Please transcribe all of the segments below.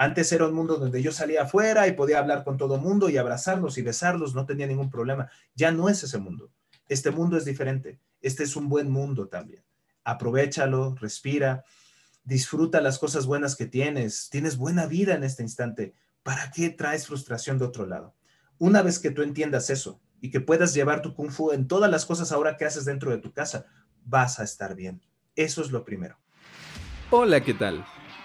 Antes era un mundo donde yo salía afuera y podía hablar con todo mundo y abrazarlos y besarlos, no tenía ningún problema. Ya no es ese mundo. Este mundo es diferente. Este es un buen mundo también. Aprovechalo, respira, disfruta las cosas buenas que tienes. Tienes buena vida en este instante. ¿Para qué traes frustración de otro lado? Una vez que tú entiendas eso y que puedas llevar tu kung fu en todas las cosas ahora que haces dentro de tu casa, vas a estar bien. Eso es lo primero. Hola, ¿qué tal?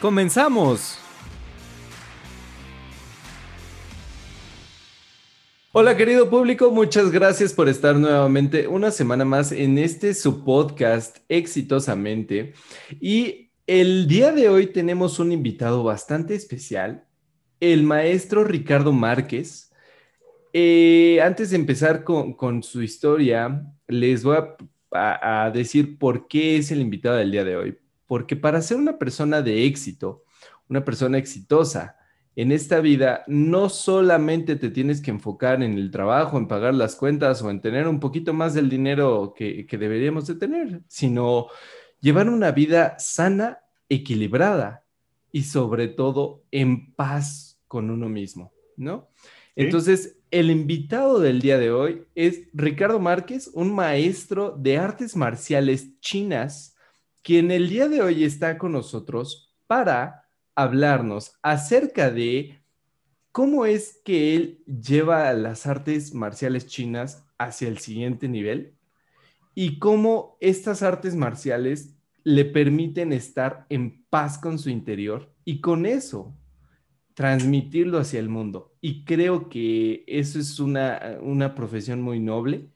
¡comenzamos! Hola querido público, muchas gracias por estar nuevamente una semana más en este su podcast exitosamente. Y el día de hoy tenemos un invitado bastante especial, el maestro Ricardo Márquez. Eh, antes de empezar con, su historia, les voy a, a decir por qué es el invitado del día de hoy. Porque para ser una persona de éxito, una persona exitosa, en esta vida no solamente te tienes que enfocar en el trabajo, en pagar las cuentas o en tener un poquito más del dinero que, deberíamos de tener, sino llevar una vida sana, equilibrada y sobre todo en paz con uno mismo, ¿no? Entonces, el invitado del día de hoy es Ricardo Márquez, un maestro de artes marciales chinas, quien el día de hoy está con nosotros para hablarnos acerca de cómo es que él lleva las artes marciales chinas hacia el siguiente nivel y cómo estas artes marciales le permiten estar en paz con su interior y con eso transmitirlo hacia el mundo. Y creo que eso es una, una profesión muy noble,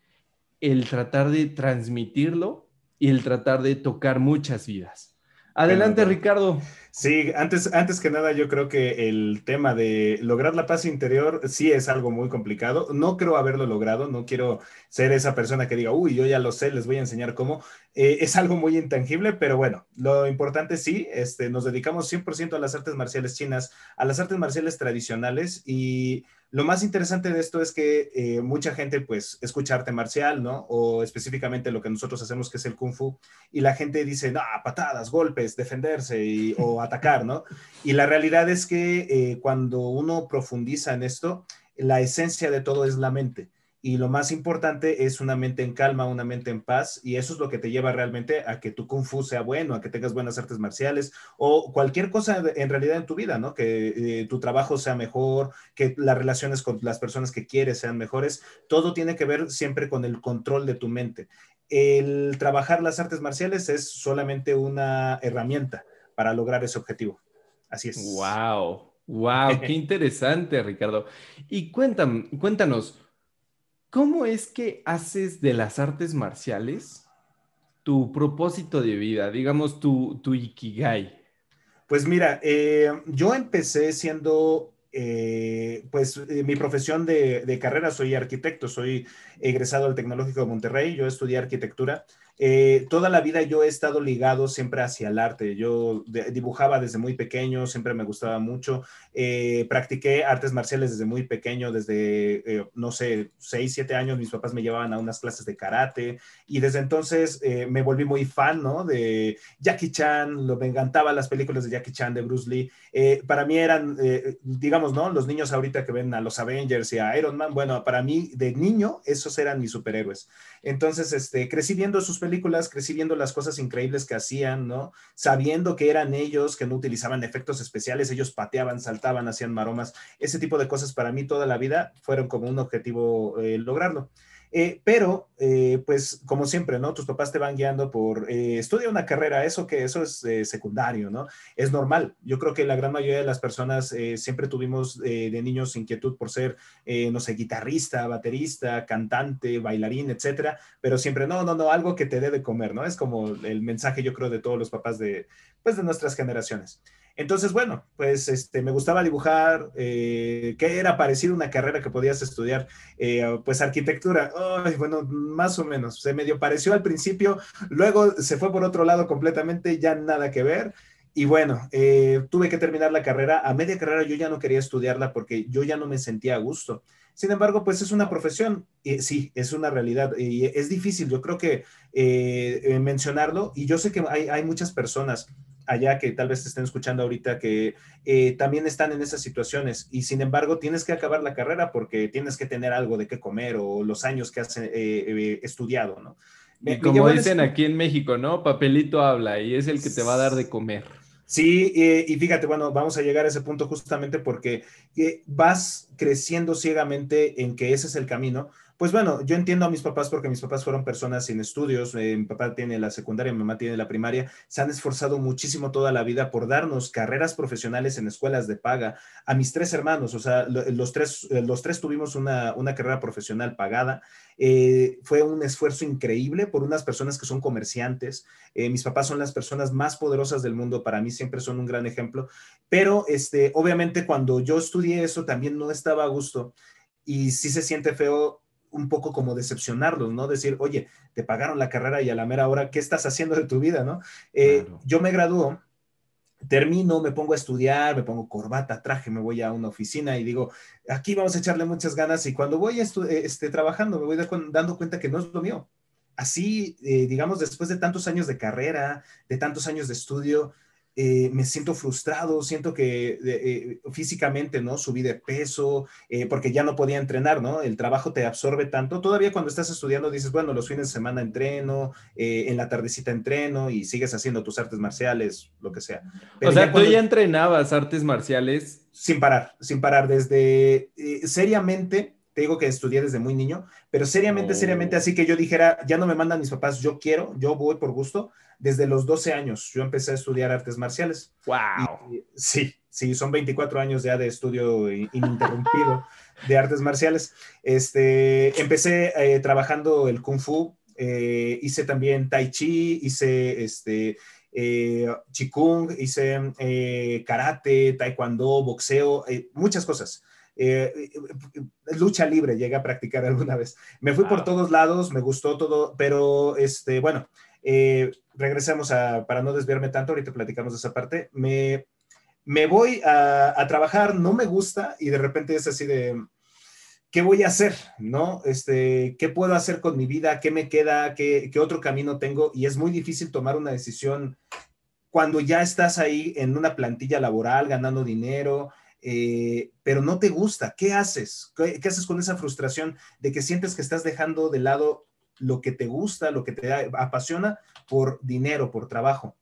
el tratar de transmitirlo y el tratar de tocar muchas vidas. Adelante, Ricardo. Sí, antes, antes que nada, yo creo que el tema de lograr la paz interior sí es algo muy complicado. No creo haberlo logrado, no quiero ser esa persona que diga, uy, yo ya lo sé, les voy a enseñar cómo. Eh, es algo muy intangible, pero bueno, lo importante sí, este, nos dedicamos 100% a las artes marciales chinas, a las artes marciales tradicionales y lo más interesante de esto es que eh, mucha gente pues escucha arte marcial, ¿no? O específicamente lo que nosotros hacemos que es el kung fu y la gente dice, no, patadas, golpes, defenderse y, o atacar, ¿no? Y la realidad es que eh, cuando uno profundiza en esto, la esencia de todo es la mente y lo más importante es una mente en calma, una mente en paz, y eso es lo que te lleva realmente a que tu kung fu sea bueno, a que tengas buenas artes marciales o cualquier cosa en realidad en tu vida, ¿no? Que eh, tu trabajo sea mejor, que las relaciones con las personas que quieres sean mejores, todo tiene que ver siempre con el control de tu mente. El trabajar las artes marciales es solamente una herramienta para lograr ese objetivo. Así es. Wow, wow, qué interesante, Ricardo. Y cuéntanos, ¿Cómo es que haces de las artes marciales tu propósito de vida, digamos tu, ikigai? Pues mira, eh, yo empecé siendo, eh, pues eh, mi profesión de, de, carrera, soy arquitecto, soy egresado del Tecnológico de Monterrey, yo estudié arquitectura eh, toda la vida yo he estado ligado siempre hacia el arte. Yo dibujaba desde muy pequeño, siempre me gustaba mucho. Eh, practiqué artes marciales desde muy pequeño, desde, eh, no sé, 6, 7 años mis papás me llevaban a unas clases de karate y desde entonces me volví muy fan, ¿no? De Jackie Chan, lo, me encantaban las películas de Jackie Chan, de Bruce Lee. para mí eran, digamos, ¿no? Los niños ahorita que ven a los Avengers y a Iron Man, bueno, para mí de niño esos eran mis superhéroes. Entonces, este, crecí viendo sus películas, crecí viendo las cosas increíbles que hacían, ¿no? Sabiendo que eran ellos, que no utilizaban efectos especiales, ellos pateaban, saltaban, hacían maromas, ese tipo de cosas para mí toda la vida fueron como un objetivo eh, lograrlo. Eh, pero, eh, pues, como siempre, ¿no? Tus papás te van guiando por, eh, estudia una carrera, eso que eso es secundario, ¿no? Es normal. Yo creo que la gran mayoría de las personas siempre tuvimos de niños inquietud por ser, no sé, guitarrista, baterista, cantante, bailarín, etcétera, pero siempre, no, no, no, algo que te dé de comer, ¿no? Es como el mensaje, yo creo, de todos los papás de, pues, de nuestras generaciones. Entonces, bueno, pues este, me gustaba dibujar, eh, que era parecido una carrera que podías estudiar, eh, pues arquitectura. bueno, más o menos, se medio pareció al principio, luego se fue por otro lado completamente, ya nada que ver. Y bueno, eh, tuve que terminar la carrera. A media carrera yo ya no quería estudiarla porque yo ya no me sentía a gusto. Sin embargo, pues es una profesión, y sí, es una realidad y es difícil, yo creo que eh, mencionarlo y yo sé que hay, hay, muchas personas allá que tal vez te estén escuchando ahorita que eh, también están en esas situaciones y sin embargo tienes que acabar la carrera porque tienes que tener algo de qué comer o los años que has eh, estudiado, ¿no? Y como dicen aquí en México, ¿no? Papelito habla y es el que te va a dar de comer. Sí, y fíjate, bueno, vamos a llegar a ese punto justamente porque eh, vas creciendo ciegamente en que ese es el camino, pues bueno, yo entiendo a mis papás porque mis papás fueron personas sin estudios, eh, mi papá tiene la secundaria, mi mamá tiene la primaria, se han esforzado muchísimo toda la vida por darnos carreras profesionales en escuelas de paga a mis tres hermanos, o sea, los tres, eh, los tres tuvimos una, carrera profesional pagada. Eh, fue un esfuerzo increíble por unas personas que son comerciantes. mis papás son las personas más poderosas del mundo, para mí siempre son un gran ejemplo, pero este, obviamente cuando yo estudié eso también no estaba a gusto y sí se siente feo un poco como decepcionarlos, ¿no? Decir, oye, te pagaron la carrera y a la mera hora, ¿qué estás haciendo de tu vida, no? Eh, yo me gradúo, termino, me pongo a estudiar, me pongo corbata, traje, me voy a una oficina y digo, aquí vamos a echarle muchas ganas y cuando voy eh, este, trabajando me voy dando cuenta que no es lo mío. Así, eh, digamos, después de tantos años de carrera, de tantos años de estudio, eh, me siento frustrado, siento que eh, físicamente, ¿no? Subí de peso, eh, porque ya no podía entrenar, ¿no? El trabajo te absorbe tanto. Todavía cuando estás estudiando dices, bueno, los fines de semana entreno, en la tardecita entreno y sigues haciendo tus artes marciales, lo que sea. o sea, tú ya entrenabas artes marciales. Sin parar, sin parar, desde seriamente te digo que estudié desde muy niño, pero seriamente, seriamente, oh. así que yo dijera, ya no me mandan mis papás, yo quiero, yo voy por gusto. Desde los 12 años yo empecé a estudiar artes marciales. ¡Wow! sí, sí, son 24 años ya de estudio ininterrumpido de artes marciales. Este, empecé eh, trabajando el kung fu, eh, hice también tai chi, hice este, eh, chikung, hice karate, taekwondo, boxeo, muchas cosas. Eh, lucha libre llegué a practicar alguna vez. Me fui por todos lados, me gustó todo, pero este, bueno, eh, regresemos a, para no desviarme tanto, ahorita platicamos de esa parte, me, me voy a, trabajar, no me gusta y de repente es así de, ¿qué voy a hacer? ¿No? Este, ¿qué puedo hacer con mi vida? ¿Qué me queda? ¿Qué, ¿Qué otro camino tengo? Y es muy difícil tomar una decisión cuando ya estás ahí en una plantilla laboral, ganando dinero, eh, pero no te gusta. ¿Qué haces? ¿Qué, haces con esa frustración de que sientes que estás dejando de lado lo que te gusta, lo que te apasiona por dinero, por trabajo?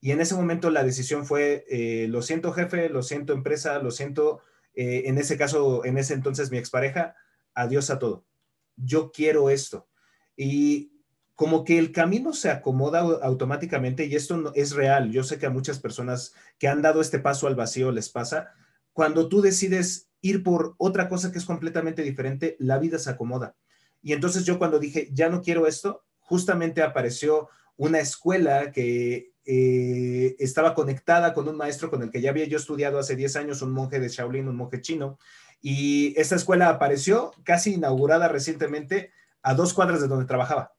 Y en ese momento la decisión fue, eh, lo siento jefe, lo siento empresa, lo siento, eh, en ese caso, en ese entonces mi expareja, adiós a todo. Yo quiero esto. Y como que el camino se acomoda automáticamente y esto no, es real. Yo sé que a muchas personas que han dado este paso al vacío les pasa, cuando tú decides ir por otra cosa que es completamente diferente, la vida se acomoda. Y entonces yo cuando dije, ya no quiero esto, justamente apareció una escuela que eh, estaba conectada con un maestro con el que ya había yo estudiado hace 10 años, un monje de Shaolin, un monje chino. Y esta escuela apareció casi inaugurada recientemente a dos cuadras de donde trabajaba.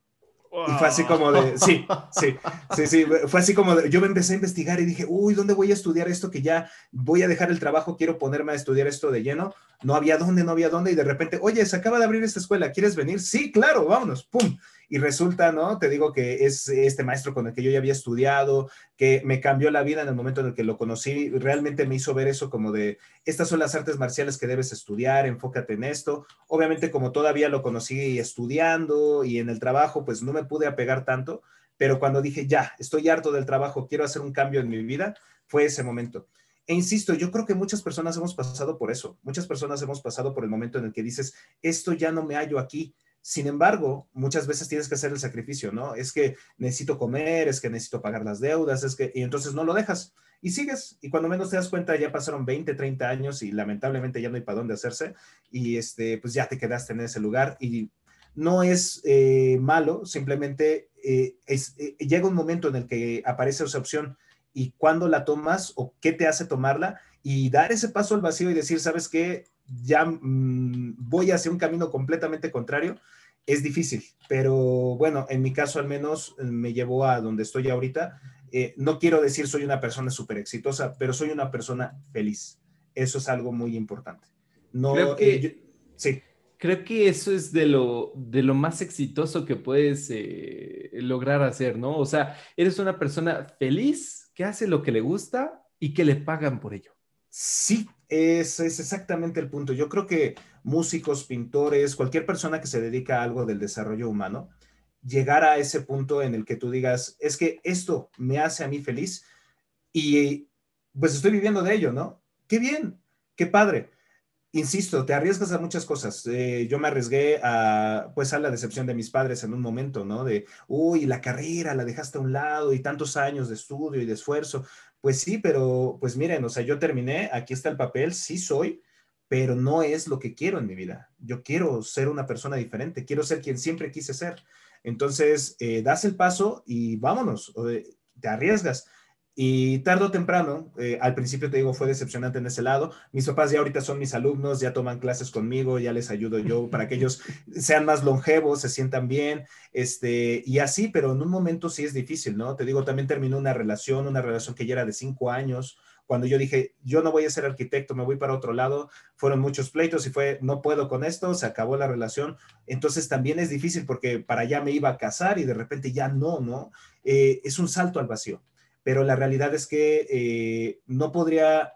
Y fue así como de, sí, sí, sí, sí, fue así como de, yo me empecé a investigar y dije, uy, ¿dónde voy a estudiar esto que ya voy a dejar el trabajo, quiero ponerme a estudiar esto de lleno? No había dónde, no había dónde y de repente, oye, se acaba de abrir esta escuela, ¿quieres venir? Sí, claro, vámonos, pum y resulta, ¿no? Te digo que es este maestro con el que yo ya había estudiado, que me cambió la vida en el momento en el que lo conocí, realmente me hizo ver eso como de, estas son las artes marciales que debes estudiar, enfócate en esto. Obviamente como todavía lo conocí estudiando y en el trabajo, pues no me pude apegar tanto, pero cuando dije, ya, estoy harto del trabajo, quiero hacer un cambio en mi vida, fue ese momento. E insisto, yo creo que muchas personas hemos pasado por eso. Muchas personas hemos pasado por el momento en el que dices, esto ya no me hallo aquí, sin embargo, muchas veces tienes que hacer el sacrificio, ¿no? Es que necesito comer, es que necesito pagar las deudas, es que, y entonces no lo dejas y sigues. Y cuando menos te das cuenta, ya pasaron 20, 30 años y lamentablemente ya no hay para dónde hacerse y este, pues ya te quedaste en ese lugar y no es eh, malo, simplemente eh, eh, llega un momento en el que aparece esa opción y cuándo la tomas o qué te hace tomarla y dar ese paso al vacío y decir, ¿sabes qué? Ya mm, voy hacia un camino completamente contrario. Es difícil, pero bueno, en mi caso al menos eh, me llevó a donde estoy ahorita. Eh, no quiero decir soy una persona súper exitosa, pero soy una persona feliz. Eso es algo muy importante. No, Creo que, sí. Creo que eso es de lo, de lo más exitoso que puedes lograr hacer, ¿no? O sea, eres una persona feliz que hace lo que le gusta y que le pagan por ello. Sí, es, es exactamente el punto. Yo creo que músicos, pintores, cualquier persona que se dedica a algo del desarrollo humano, llegar a ese punto en el que tú digas, es que esto me hace a mí feliz y pues estoy viviendo de ello, ¿no? Qué bien, qué padre insisto, te arriesgas a muchas cosas. Eh, yo me arriesgué a, pues, a la decepción de mis padres en un momento, ¿no? De, uy, la carrera la dejaste a un lado y tantos años de estudio y de esfuerzo. Pues sí, pero, pues miren, o sea, yo terminé, aquí está el papel, sí soy, pero no es lo que quiero en mi vida. Yo quiero ser una persona diferente, quiero ser quien siempre quise ser. Entonces, eh, das el paso y vámonos, te arriesgas. Y tarde o temprano, eh, al principio te digo, fue decepcionante en ese lado. Mis papás ya ahorita son mis alumnos, ya toman clases conmigo, ya les ayudo yo para que ellos sean más longevos, se sientan bien, este, y así, pero en un momento sí es difícil, ¿no? Te digo, también terminó una relación, una relación que ya era de cinco años. Cuando yo dije, yo no voy a ser arquitecto, me voy para otro lado, fueron muchos pleitos y fue, no puedo con esto, se acabó la relación. Entonces también es difícil porque para allá me iba a casar y de repente ya no, ¿no? Eh, es un salto al vacío pero la realidad es que eh, no podría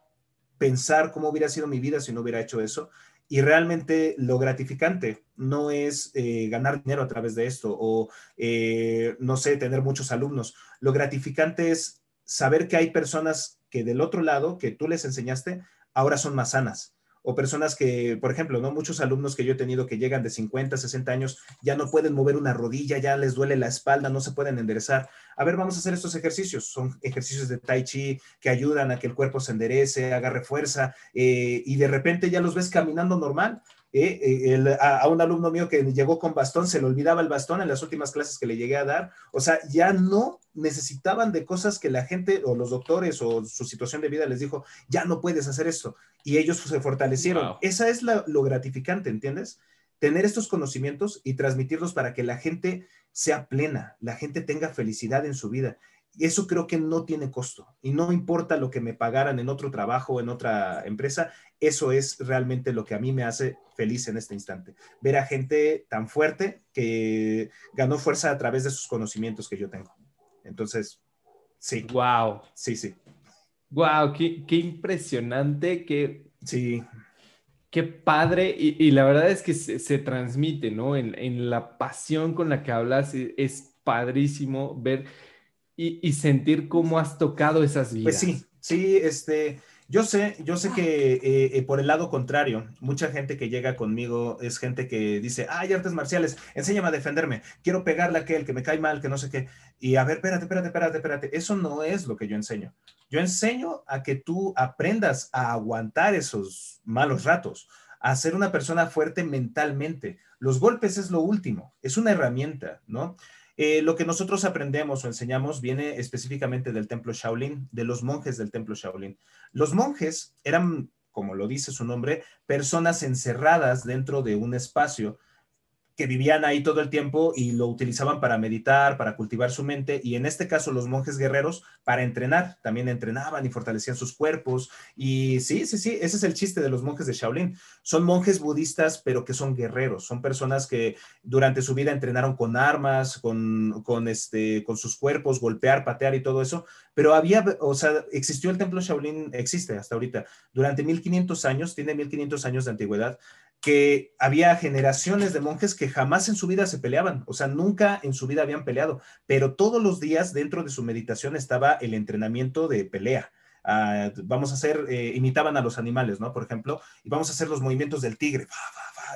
pensar cómo hubiera sido mi vida si no hubiera hecho eso. Y realmente lo gratificante no es eh, ganar dinero a través de esto o, eh, no sé, tener muchos alumnos. Lo gratificante es saber que hay personas que del otro lado, que tú les enseñaste, ahora son más sanas o personas que, por ejemplo, ¿no? Muchos alumnos que yo he tenido que llegan de 50, 60 años, ya no pueden mover una rodilla, ya les duele la espalda, no se pueden enderezar. A ver, vamos a hacer estos ejercicios. Son ejercicios de tai chi que ayudan a que el cuerpo se enderece, agarre fuerza, eh, y de repente ya los ves caminando normal. Eh, a, un alumno mío que llegó con bastón, se le olvidaba el bastón en las últimas clases que le llegué a dar. O sea, ya no necesitaban de cosas que la gente o los doctores o su situación de vida les dijo, ya no puedes hacer esto. Y ellos se fortalecieron. Esa es lo gratificante, ¿entiendes? Tener estos conocimientos y transmitirlos para que la gente sea plena, la gente tenga felicidad en su vida. Y eso creo que no tiene costo. Y no importa lo que me pagaran en otro trabajo o en otra empresa, eso es realmente lo que a mí me hace feliz en este instante. Ver a gente tan fuerte que ganó fuerza a través de sus conocimientos que yo tengo. Entonces, sí. Wow. Sí, sí. Wow, qué, qué impresionante, qué, sí. qué padre. Y, la verdad es que se, transmite, ¿no? En, en, la pasión con la que hablas, e, es padrísimo ver y, sentir cómo has tocado esas vidas. Pues sí, sí, este, yo sé, yo sé que eh, eh, por el lado contrario, mucha gente que llega conmigo es gente que dice, hay artes marciales, enséñame a defenderme, quiero pegarle a aquel que me cae mal, que no sé qué. Y a ver, espérate, espérate, espérate, espérate, eso no es lo que yo enseño. Yo enseño a que tú aprendas a aguantar esos malos ratos, a ser una persona fuerte mentalmente. Los golpes es lo último, es una herramienta, ¿no? Eh, lo que nosotros aprendemos o enseñamos viene específicamente del templo Shaolin, de los monjes del templo Shaolin. Los monjes eran, como lo dice su nombre, personas encerradas dentro de un espacio que vivían ahí todo el tiempo y lo utilizaban para meditar, para cultivar su mente, y en este caso los monjes guerreros para entrenar, también entrenaban y fortalecían sus cuerpos, y sí, sí, sí, ese es el chiste de los monjes de Shaolin. Son monjes budistas, pero que son guerreros, son personas que durante su vida entrenaron con armas, con, con, este, con sus cuerpos, golpear, patear y todo eso, pero había, o sea, existió el templo Shaolin, existe hasta ahorita, durante 1500 años, tiene 1500 años de antigüedad, que había generaciones de monjes que jamás en su vida se peleaban, o sea, nunca en su vida habían peleado, pero todos los días dentro de su meditación estaba el entrenamiento de pelea. Ah, vamos a hacer, eh, imitaban a los animales, ¿no? Por ejemplo, y vamos a hacer los movimientos del tigre,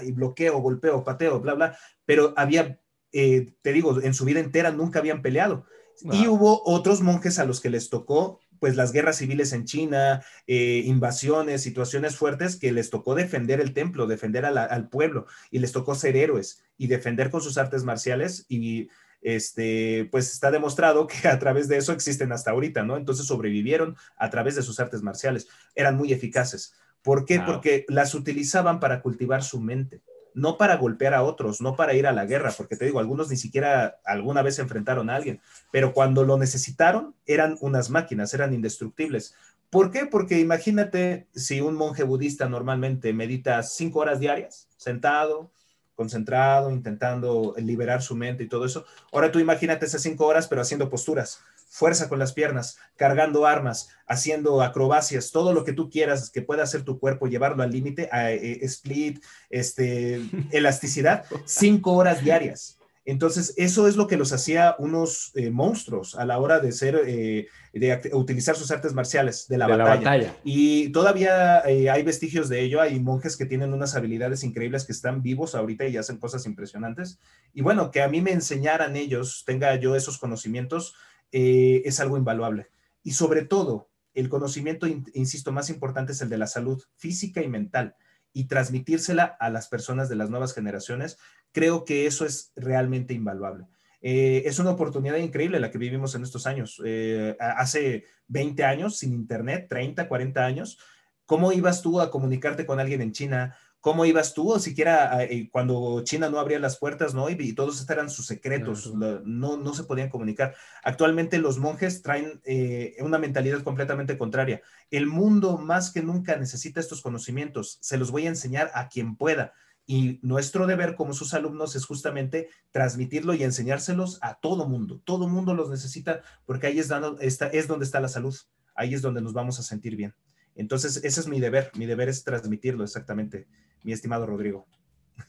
y bloqueo, golpeo, pateo, bla, bla, pero había, eh, te digo, en su vida entera nunca habían peleado. Y hubo otros monjes a los que les tocó pues las guerras civiles en China, eh, invasiones, situaciones fuertes que les tocó defender el templo, defender al pueblo y les tocó ser héroes y defender con sus artes marciales y este, pues está demostrado que a través de eso existen hasta ahorita, ¿no? Entonces sobrevivieron a través de sus artes marciales, eran muy eficaces. ¿Por qué? Porque las utilizaban para cultivar su mente, no para golpear a otros, no para ir a la guerra, porque te digo, algunos ni siquiera alguna vez enfrentaron a alguien, pero cuando lo necesitaron eran unas máquinas, eran indestructibles. ¿Por qué? Porque imagínate si un monje budista normalmente medita cinco horas diarias, sentado, concentrado, intentando liberar su mente y todo eso. Ahora tú imagínate esas cinco horas, pero haciendo posturas, fuerza con las piernas, cargando armas, haciendo acrobacias, todo lo que tú quieras que pueda hacer tu cuerpo, llevarlo al límite, a, eh, split, este, elasticidad, cinco horas diarias. Entonces, eso es lo que los hacía unos eh, monstruos a la hora de ser, eh, de utilizar sus artes marciales de la, batalla. Y todavía eh, hay vestigios de ello. Hay monjes que tienen unas habilidades increíbles que están vivos ahorita y hacen cosas impresionantes. Y bueno, que a mí me enseñaran ellos, tenga yo esos conocimientos, es algo invaluable. Y sobre todo, el conocimiento, insisto, más importante es el de la salud física y mental y transmitírsela a las personas de las nuevas generaciones, creo que eso es realmente invaluable. Eh, es una oportunidad increíble la que vivimos en estos años. Eh, hace 20 años, sin Internet, 30, 40 años, ¿cómo ibas tú a comunicarte con alguien en China? ¿Cómo ibas tú? O siquiera eh, cuando China no abría las puertas, ¿no? Y, todos estos eran sus secretos, no, no se podían comunicar. Actualmente los monjes traen eh, una mentalidad completamente contraria. El mundo más que nunca necesita estos conocimientos. Se los voy a enseñar a quien pueda. Y nuestro deber como sus alumnos es justamente transmitirlo y enseñárselos a todo mundo. Todo mundo los necesita porque ahí es, dando, está, es donde está la salud. Ahí es donde nos vamos a sentir bien. Entonces, ese es mi deber. Mi deber es transmitirlo exactamente mi estimado Rodrigo.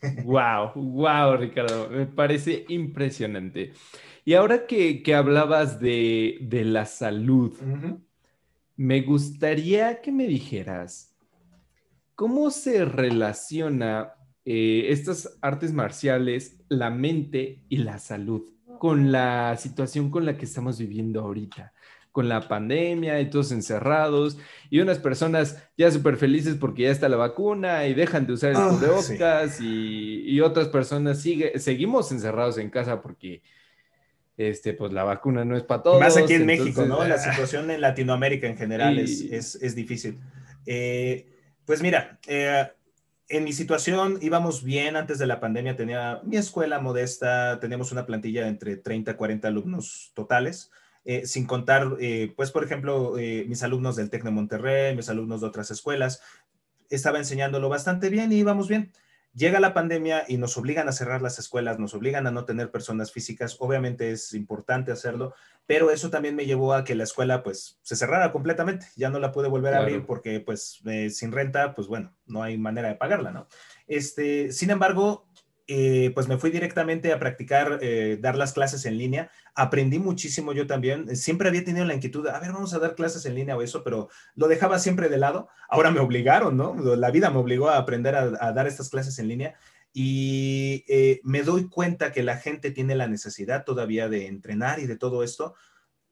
Wow, wow, Ricardo, me parece impresionante. Y ahora que, hablabas de, la salud, me gustaría que me dijeras, ¿cómo se relaciona eh, estas artes marciales, la mente y la salud con la situación con la que estamos viviendo ahorita? con la pandemia y todos encerrados y unas personas ya súper felices porque ya está la vacuna y dejan de usar el ah, y, otras personas sigue, seguimos encerrados en casa porque este, pues la vacuna no es para todos. Más aquí en México, ¿no? La ah. situación en Latinoamérica en general es, es, difícil. Eh, pues mira, eh, en mi situación íbamos bien antes de la pandemia, tenía mi escuela modesta, teníamos una plantilla entre 30 y 40 alumnos totales. Eh, sin contar, eh, pues, por ejemplo, eh, mis alumnos del TEC de Monterrey, mis alumnos de otras escuelas, estaba enseñándolo bastante bien y íbamos bien. Llega la pandemia y nos obligan a cerrar las escuelas, nos obligan a no tener personas físicas. Obviamente es importante hacerlo, pero eso también me llevó a que la escuela pues se cerrara completamente. Ya no la pude volver a abrir porque pues sin renta, pues bueno, no hay manera de pagarla, ¿no? Este, sin embargo, eh, pues me fui directamente a practicar, eh, dar las clases en línea. Aprendí muchísimo yo también. Siempre había tenido la inquietud, a ver, vamos a dar clases en línea o eso, pero lo dejaba siempre de lado. Ahora me obligaron, ¿no? La vida me obligó a aprender a, dar estas clases en línea y eh, me doy cuenta que la gente tiene la necesidad todavía de entrenar y de todo esto,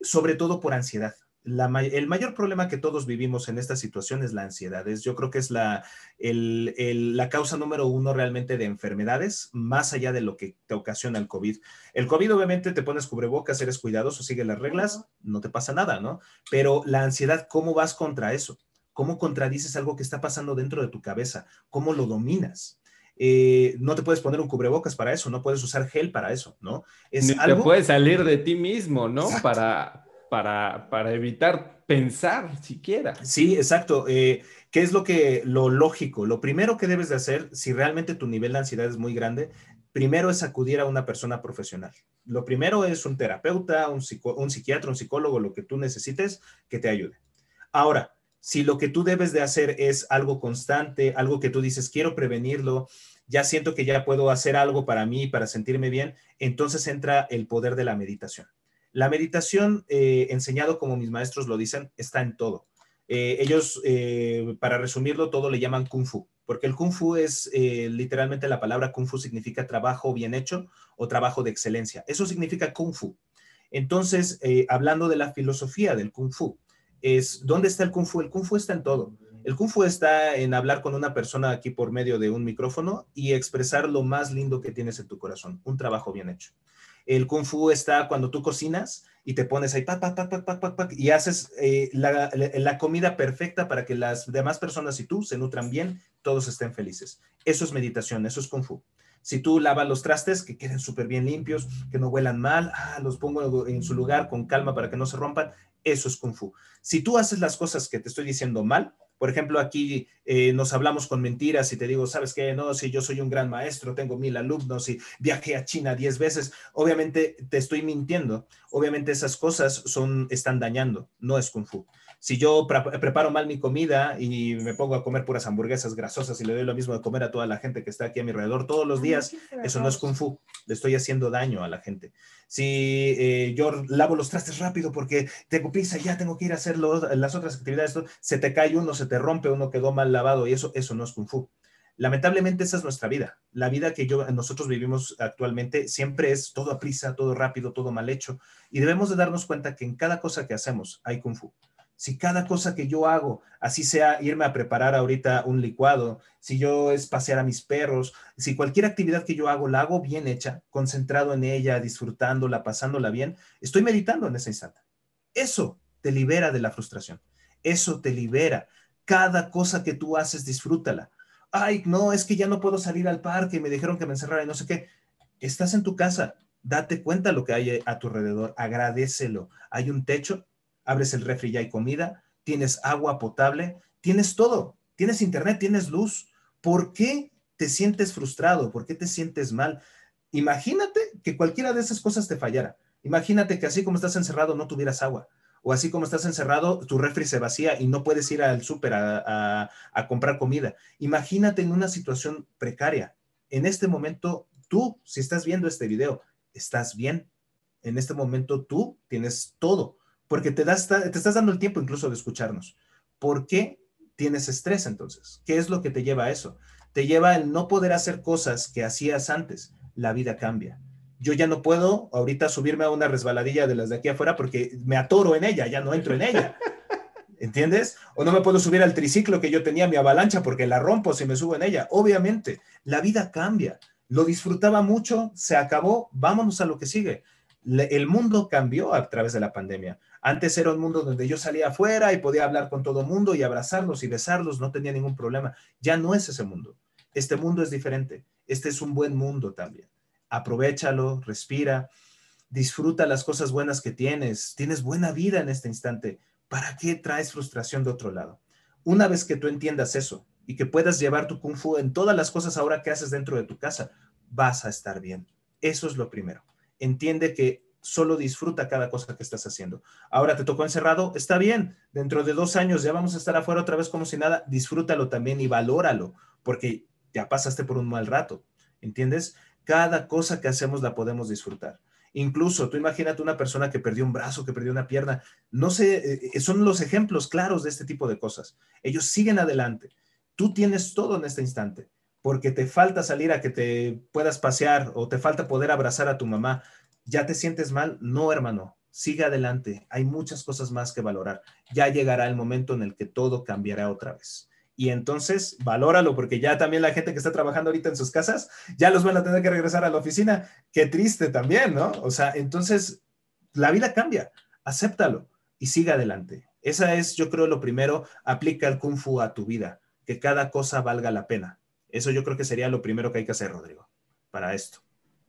sobre todo por ansiedad el mayor problema que todos vivimos en esta situación es la ansiedad. yo creo que es la, la causa número uno realmente de enfermedades, más allá de lo que te ocasiona el COVID. El COVID obviamente te pones cubrebocas, eres cuidadoso, sigue las reglas, no te pasa nada, ¿no? Pero la ansiedad, ¿cómo vas contra eso? ¿Cómo contradices algo que está pasando dentro de tu cabeza? ¿Cómo lo dominas? Eh, no te puedes poner un cubrebocas para eso, no puedes usar gel para eso, ¿no? Es algo... Te puedes salir de ti mismo, ¿no? Para, para, evitar pensar siquiera. Sí, exacto. Eh, ¿Qué es lo que, lo lógico? Lo primero que debes de hacer, si realmente tu nivel de ansiedad es muy grande, primero es acudir a una persona profesional. Lo primero es un terapeuta, un, un psiquiatra, un psicólogo, lo que tú necesites que te ayude. Ahora, si lo que tú debes de hacer es algo constante, algo que tú dices, quiero prevenirlo, ya siento que ya puedo hacer algo para mí, para sentirme bien, entonces entra el poder de la meditación. La meditación, eh, enseñado como mis maestros lo dicen, está en todo. Eh, ellos, eh, para resumirlo, todo le llaman kung fu, porque el kung fu es literalmente la palabra kung fu significa trabajo bien hecho o trabajo de excelencia. Eso significa kung fu. Entonces, hablando de la filosofía del kung fu, es ¿dónde está el kung fu? El kung fu está en todo. El kung fu está en hablar con una persona aquí por medio de un micrófono y expresar lo más lindo que tienes en tu corazón, un trabajo bien hecho. El kung fu está cuando tú cocinas y te pones ahí, y haces eh, la, la, comida perfecta para que las demás personas y tú se nutran bien, todos estén felices. Eso es meditación, eso es kung fu. Si tú lavas los trastes, que queden súper bien limpios, que no huelan mal, ah, los pongo en su lugar con calma para que no se rompan, eso es kung fu. Si tú haces las cosas que te estoy diciendo mal, por ejemplo, aquí eh, nos hablamos con mentiras y te digo, ¿sabes qué? No, si yo soy un gran maestro, tengo mil alumnos y viajé a China diez veces, obviamente te estoy mintiendo. Obviamente esas cosas son, están dañando, no es kung fu. Si yo preparo mal mi comida y me pongo a comer puras hamburguesas grasosas y le doy lo mismo de comer a toda la gente que está aquí a mi alrededor todos los días, eso no es kung fu, le estoy haciendo daño a la gente. Si eh, yo lavo los trastes rápido porque tengo prisa, ya tengo que ir a hacer las otras actividades, se te cae uno, se te rompe uno, quedó mal lavado y eso, eso no es kung fu. Lamentablemente esa es nuestra vida. La vida que yo, nosotros vivimos actualmente siempre es todo a prisa, todo rápido, todo mal hecho. Y debemos de darnos cuenta que en cada cosa que hacemos hay kung fu si cada cosa que yo hago, así sea irme a preparar ahorita un licuado, si yo es pasear a mis perros, si cualquier actividad que yo hago la hago bien hecha, concentrado en ella, disfrutándola, pasándola bien, estoy meditando en ese instante. Eso te libera de la frustración. Eso te libera. Cada cosa que tú haces, disfrútala. Ay, no, es que ya no puedo salir al parque, me dijeron que me encerrara y no sé qué. Estás en tu casa, date cuenta lo que hay a tu alrededor, agradecelo. Hay un techo, abres el refri y hay comida, tienes agua potable, tienes todo, tienes internet, tienes luz. ¿Por qué te sientes frustrado? ¿Por qué te sientes mal? Imagínate que cualquiera de esas cosas te fallara. Imagínate que así como estás encerrado no tuvieras agua. O así como estás encerrado, tu refri se vacía y no puedes ir al súper a, a comprar comida. Imagínate en una situación precaria. En este momento, tú, si estás viendo este video, estás bien. En este momento tú tienes todo porque te, das, te estás dando el tiempo incluso de escucharnos. ¿Por qué tienes estrés entonces? ¿Qué es lo que te lleva a eso? Te lleva el no poder hacer cosas que hacías antes. La vida cambia. Yo ya no puedo ahorita subirme a una resbaladilla de las de aquí afuera porque me atoro en ella, ya no entro en ella. ¿Entiendes? O no me puedo subir al triciclo que yo tenía, mi avalancha, porque la rompo si me subo en ella. Obviamente, la vida cambia. Lo disfrutaba mucho, se acabó, vámonos a lo que sigue. el mundo cambió a través de la pandemia. Antes era un mundo donde yo salía afuera y podía hablar con todo el mundo y abrazarlos y besarlos, no tenía ningún problema. Ya no es ese mundo. Este mundo es diferente. Este es un buen mundo también. Aprovechalo, respira, disfruta las cosas buenas que tienes. Tienes buena vida en este instante. ¿Para qué traes frustración de otro lado? Una vez que tú entiendas eso y que puedas llevar tu kung fu en todas las cosas ahora que haces dentro de tu casa, vas a estar bien. Eso es lo primero. Entiende que solo disfruta cada cosa que estás haciendo. Ahora te tocó encerrado, está bien, dentro de dos años ya vamos a estar afuera otra vez como si nada, disfrútalo también y valóralo, porque ya pasaste por un mal rato, ¿entiendes? Cada cosa que hacemos la podemos disfrutar. Incluso tú imagínate una persona que perdió un brazo, que perdió una pierna, no sé, eh, son los ejemplos claros de este tipo de cosas. Ellos siguen adelante. Tú tienes todo en este instante porque te falta salir a que te puedas pasear o te falta poder abrazar a tu mamá, ¿Ya te sientes mal? No, hermano, sigue adelante. Hay muchas cosas más que valorar. Ya llegará el momento en el que todo cambiará otra vez. Y entonces, valóralo, porque ya también la gente que está trabajando ahorita en sus casas, ya los van a tener que regresar a la oficina. Qué triste también, ¿no? O sea, entonces, la vida cambia. Acéptalo y sigue adelante. Esa es, yo creo, lo primero, aplica el kung fu a tu vida, que cada cosa valga la pena. Eso yo creo que sería lo primero que hay que hacer, Rodrigo, para esto.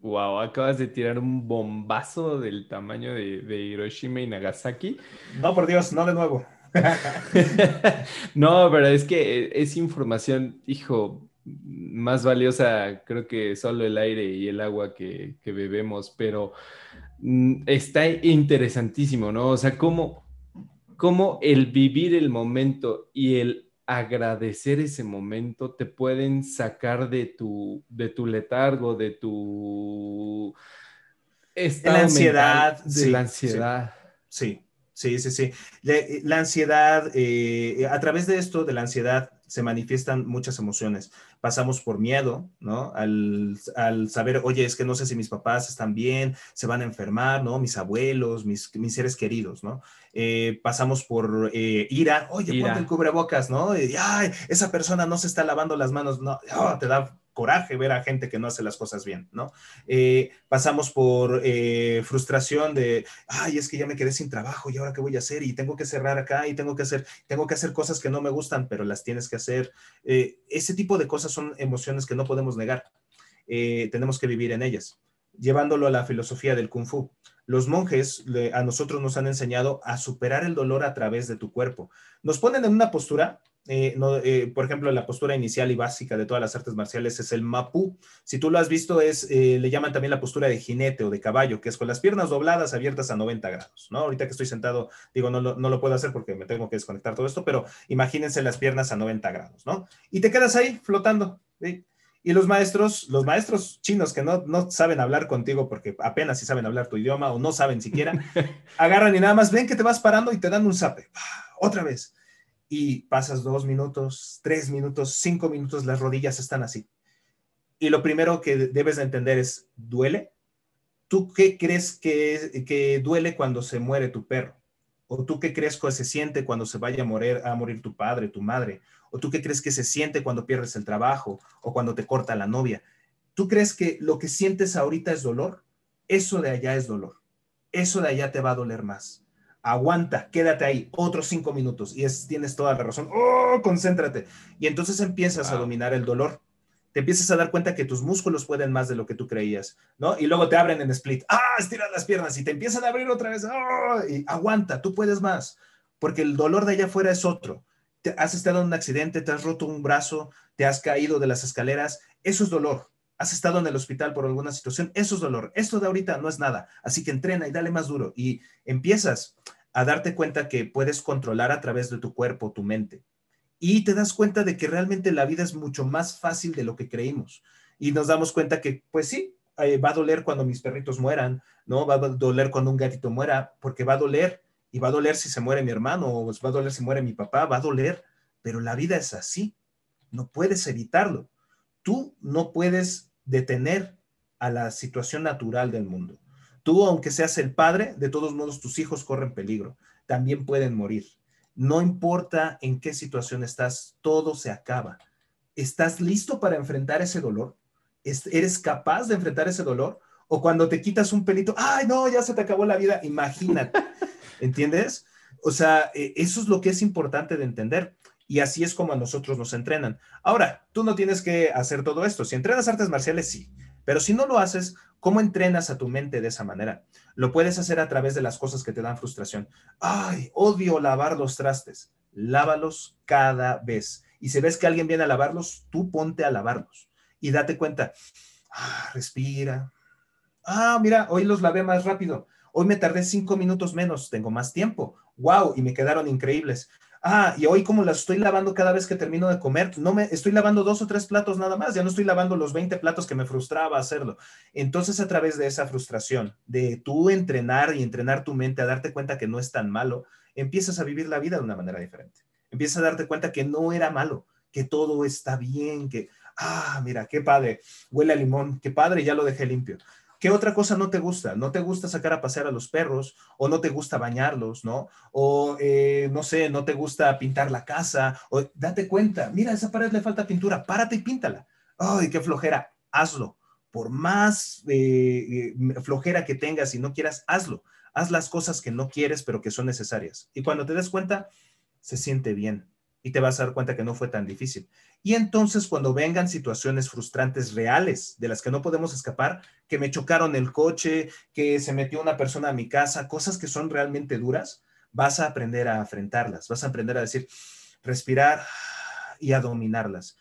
Wow, acabas de tirar un bombazo del tamaño de, Hiroshima y Nagasaki. No, por Dios, no de nuevo. no, pero es que es información, hijo, más valiosa, creo que solo el aire y el agua que, que bebemos, pero mm, está interesantísimo, ¿no? O sea, cómo, cómo el vivir el momento y el agradecer ese momento, te pueden sacar de tu, de tu letargo, de tu estado la ansiedad, de la ansiedad. Sí, sí, sí, sí. La, ansiedad, eh, a través de esto, de la ansiedad, se manifiestan muchas emociones. Pasamos por miedo, ¿no? Al, saber, oye, es que no sé si mis papás están bien, se van a enfermar, ¿no? Mis abuelos, mis, mis seres queridos, ¿no? Eh, pasamos por eh, ira, oye, ponte el cubrebocas, ¿no? Y, ay, esa persona no se está lavando las manos, no, oh, te da coraje ver a gente que no hace las cosas bien, ¿no? Eh, pasamos por eh, frustración de, ay, es que ya me quedé sin trabajo y ahora qué voy a hacer y tengo que cerrar acá y tengo que hacer, tengo que hacer cosas que no me gustan, pero las tienes que hacer. ese tipo de cosas son emociones que no podemos negar. tenemos que vivir en ellas llevándolo a la filosofía del kung fu. Los monjes a nosotros nos han enseñado a superar el dolor a través de tu cuerpo. Nos ponen en una postura, eh, eh, por ejemplo, la postura inicial y básica de todas las artes marciales es el mapu. Si tú lo has visto, es, eh, le llaman también la postura de jinete o de caballo, que es con las piernas dobladas abiertas a 90 grados. ¿no? Ahorita que estoy sentado, digo, no, no lo puedo hacer porque me tengo que desconectar todo esto, pero imagínense las piernas a 90 grados, ¿no? Y te quedas ahí flotando. ¿sí? Y los maestros, los maestros chinos que no, no saben hablar contigo porque apenas si saben hablar tu idioma o no saben siquiera, agarran y nada más ven que te vas parando y te dan un zape. Otra vez. Y pasas dos minutos, tres minutos, cinco minutos, las rodillas están así. Y lo primero que debes de entender es, ¿duele? ¿Tú qué crees que, que duele cuando se muere tu perro? ¿O tú qué crees que se siente cuando se vaya a morir, a morir tu padre, tu madre? ¿O tú qué crees que se siente cuando pierdes el trabajo o cuando te corta la novia? ¿Tú crees que lo que sientes ahorita es dolor? Eso de allá es dolor. Eso de allá te va a doler más. Aguanta, quédate ahí otros cinco minutos y tienes toda la razón. ¡Oh, concéntrate! Y entonces empiezas a dominar el dolor. Te empiezas a dar cuenta que tus músculos pueden más de lo que tú creías, ¿no? Y luego te abren en split. ¡Ah! Estiras las piernas y te empiezan a abrir otra vez. ¡Oh! Y aguanta, tú puedes más, porque el dolor de allá afuera es otro te has estado en un accidente, te has roto un brazo, te has caído de las escaleras, eso es dolor. Has estado en el hospital por alguna situación, eso es dolor. Esto de ahorita no es nada. Así que entrena y dale más duro. Y empiezas a darte cuenta que puedes controlar a través de tu cuerpo, tu mente. Y te das cuenta de que realmente la vida es mucho más fácil de lo que creímos. Y nos damos cuenta que, pues sí, eh, va a doler cuando mis perritos mueran, ¿no? Va a doler cuando un gatito muera, porque va a doler y va a doler si se muere mi hermano o va a doler si muere mi papá, va a doler, pero la vida es así, no puedes evitarlo. Tú no puedes detener a la situación natural del mundo. Tú, aunque seas el padre, de todos modos tus hijos corren peligro, también pueden morir. No importa en qué situación estás, todo se acaba. ¿Estás listo para enfrentar ese dolor? ¿Eres capaz de enfrentar ese dolor? O cuando te quitas un pelito, ay, no, ya se te acabó la vida, imagínate. ¿Entiendes? O sea, eh, eso es lo que es importante de entender. Y así es como a nosotros nos entrenan. Ahora, tú no tienes que hacer todo esto. Si entrenas artes marciales, sí. Pero si no lo haces, ¿cómo entrenas a tu mente de esa manera? Lo puedes hacer a través de las cosas que te dan frustración. Ay, odio lavar los trastes. Lávalos cada vez. Y si ves que alguien viene a lavarlos, tú ponte a lavarlos. Y date cuenta. Ah, respira. Ah, mira, hoy los lavé más rápido. Hoy me tardé cinco minutos menos, tengo más tiempo. ¡Wow! Y me quedaron increíbles. Ah, y hoy como las estoy lavando cada vez que termino de comer, no me estoy lavando dos o tres platos nada más, ya no estoy lavando los 20 platos que me frustraba hacerlo. Entonces, a través de esa frustración, de tú entrenar y entrenar tu mente a darte cuenta que no es tan malo, empiezas a vivir la vida de una manera diferente. Empiezas a darte cuenta que no era malo, que todo está bien, que, ah, mira, qué padre, huele a limón, qué padre, ya lo dejé limpio. ¿Qué otra cosa no te gusta? ¿No te gusta sacar a pasear a los perros? ¿O no te gusta bañarlos? ¿No? O, eh, no sé, no te gusta pintar la casa? O date cuenta, mira, a esa pared le falta pintura, párate y píntala. ¡Ay, qué flojera! Hazlo. Por más eh, eh, flojera que tengas y no quieras, hazlo. Haz las cosas que no quieres, pero que son necesarias. Y cuando te des cuenta, se siente bien y te vas a dar cuenta que no fue tan difícil. Y entonces cuando vengan situaciones frustrantes reales de las que no podemos escapar, que me chocaron el coche, que se metió una persona a mi casa, cosas que son realmente duras, vas a aprender a enfrentarlas, vas a aprender a decir, respirar y a dominarlas.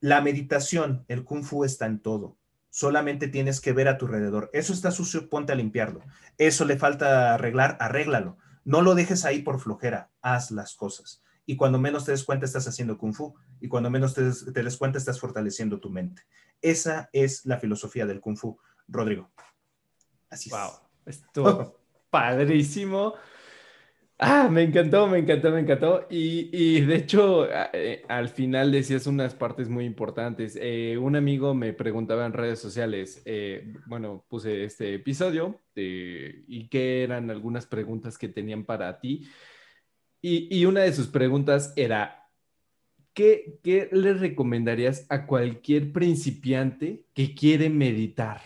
La meditación, el kung fu está en todo. Solamente tienes que ver a tu alrededor. Eso está sucio, ponte a limpiarlo. Eso le falta arreglar, arréglalo. No lo dejes ahí por flojera, haz las cosas y cuando menos te des cuenta estás haciendo kung fu y cuando menos te des, cuenta estás fortaleciendo tu mente. Esa es la filosofía del kung fu, Rodrigo. Así wow, es. Estuvo padrísimo. Ah, me encantó, me encantó, me encantó. Y, de hecho, eh, al final decías unas partes muy importantes. Eh, un amigo me preguntaba en redes sociales, eh, bueno, puse este episodio y qué eran algunas preguntas que tenían para ti. Y, una de sus preguntas era, ¿qué, ¿qué le recomendarías a cualquier principiante que quiere meditar?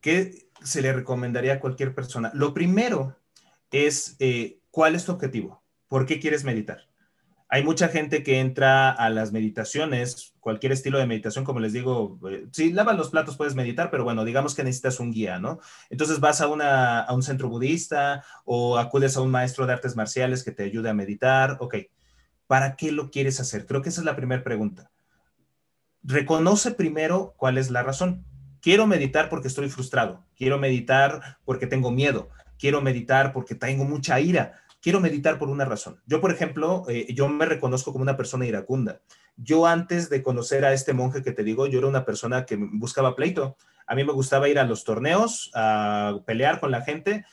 ¿Qué se le recomendaría a cualquier persona? Lo primero es, eh, ¿cuál es tu objetivo? ¿Por qué quieres meditar? Hay mucha gente que entra a las meditaciones, cualquier estilo de meditación, como les digo, eh, si lavas los platos puedes meditar, pero bueno, digamos que necesitas un guía, ¿no? Entonces vas a, una, a un centro budista o acudes a un maestro de artes marciales que te ayude a meditar. Ok, ¿para qué lo quieres hacer? Creo que esa es la primera pregunta. Reconoce primero cuál es la razón. Quiero meditar porque estoy frustrado, quiero meditar porque tengo miedo, quiero meditar porque tengo mucha ira, quiero meditar por una razón. Yo, por ejemplo, eh, yo me reconozco como una persona iracunda. Yo antes de conocer a este monje que te digo, yo era una persona que buscaba pleito. A mí me gustaba ir a los torneos, a pelear con la gente,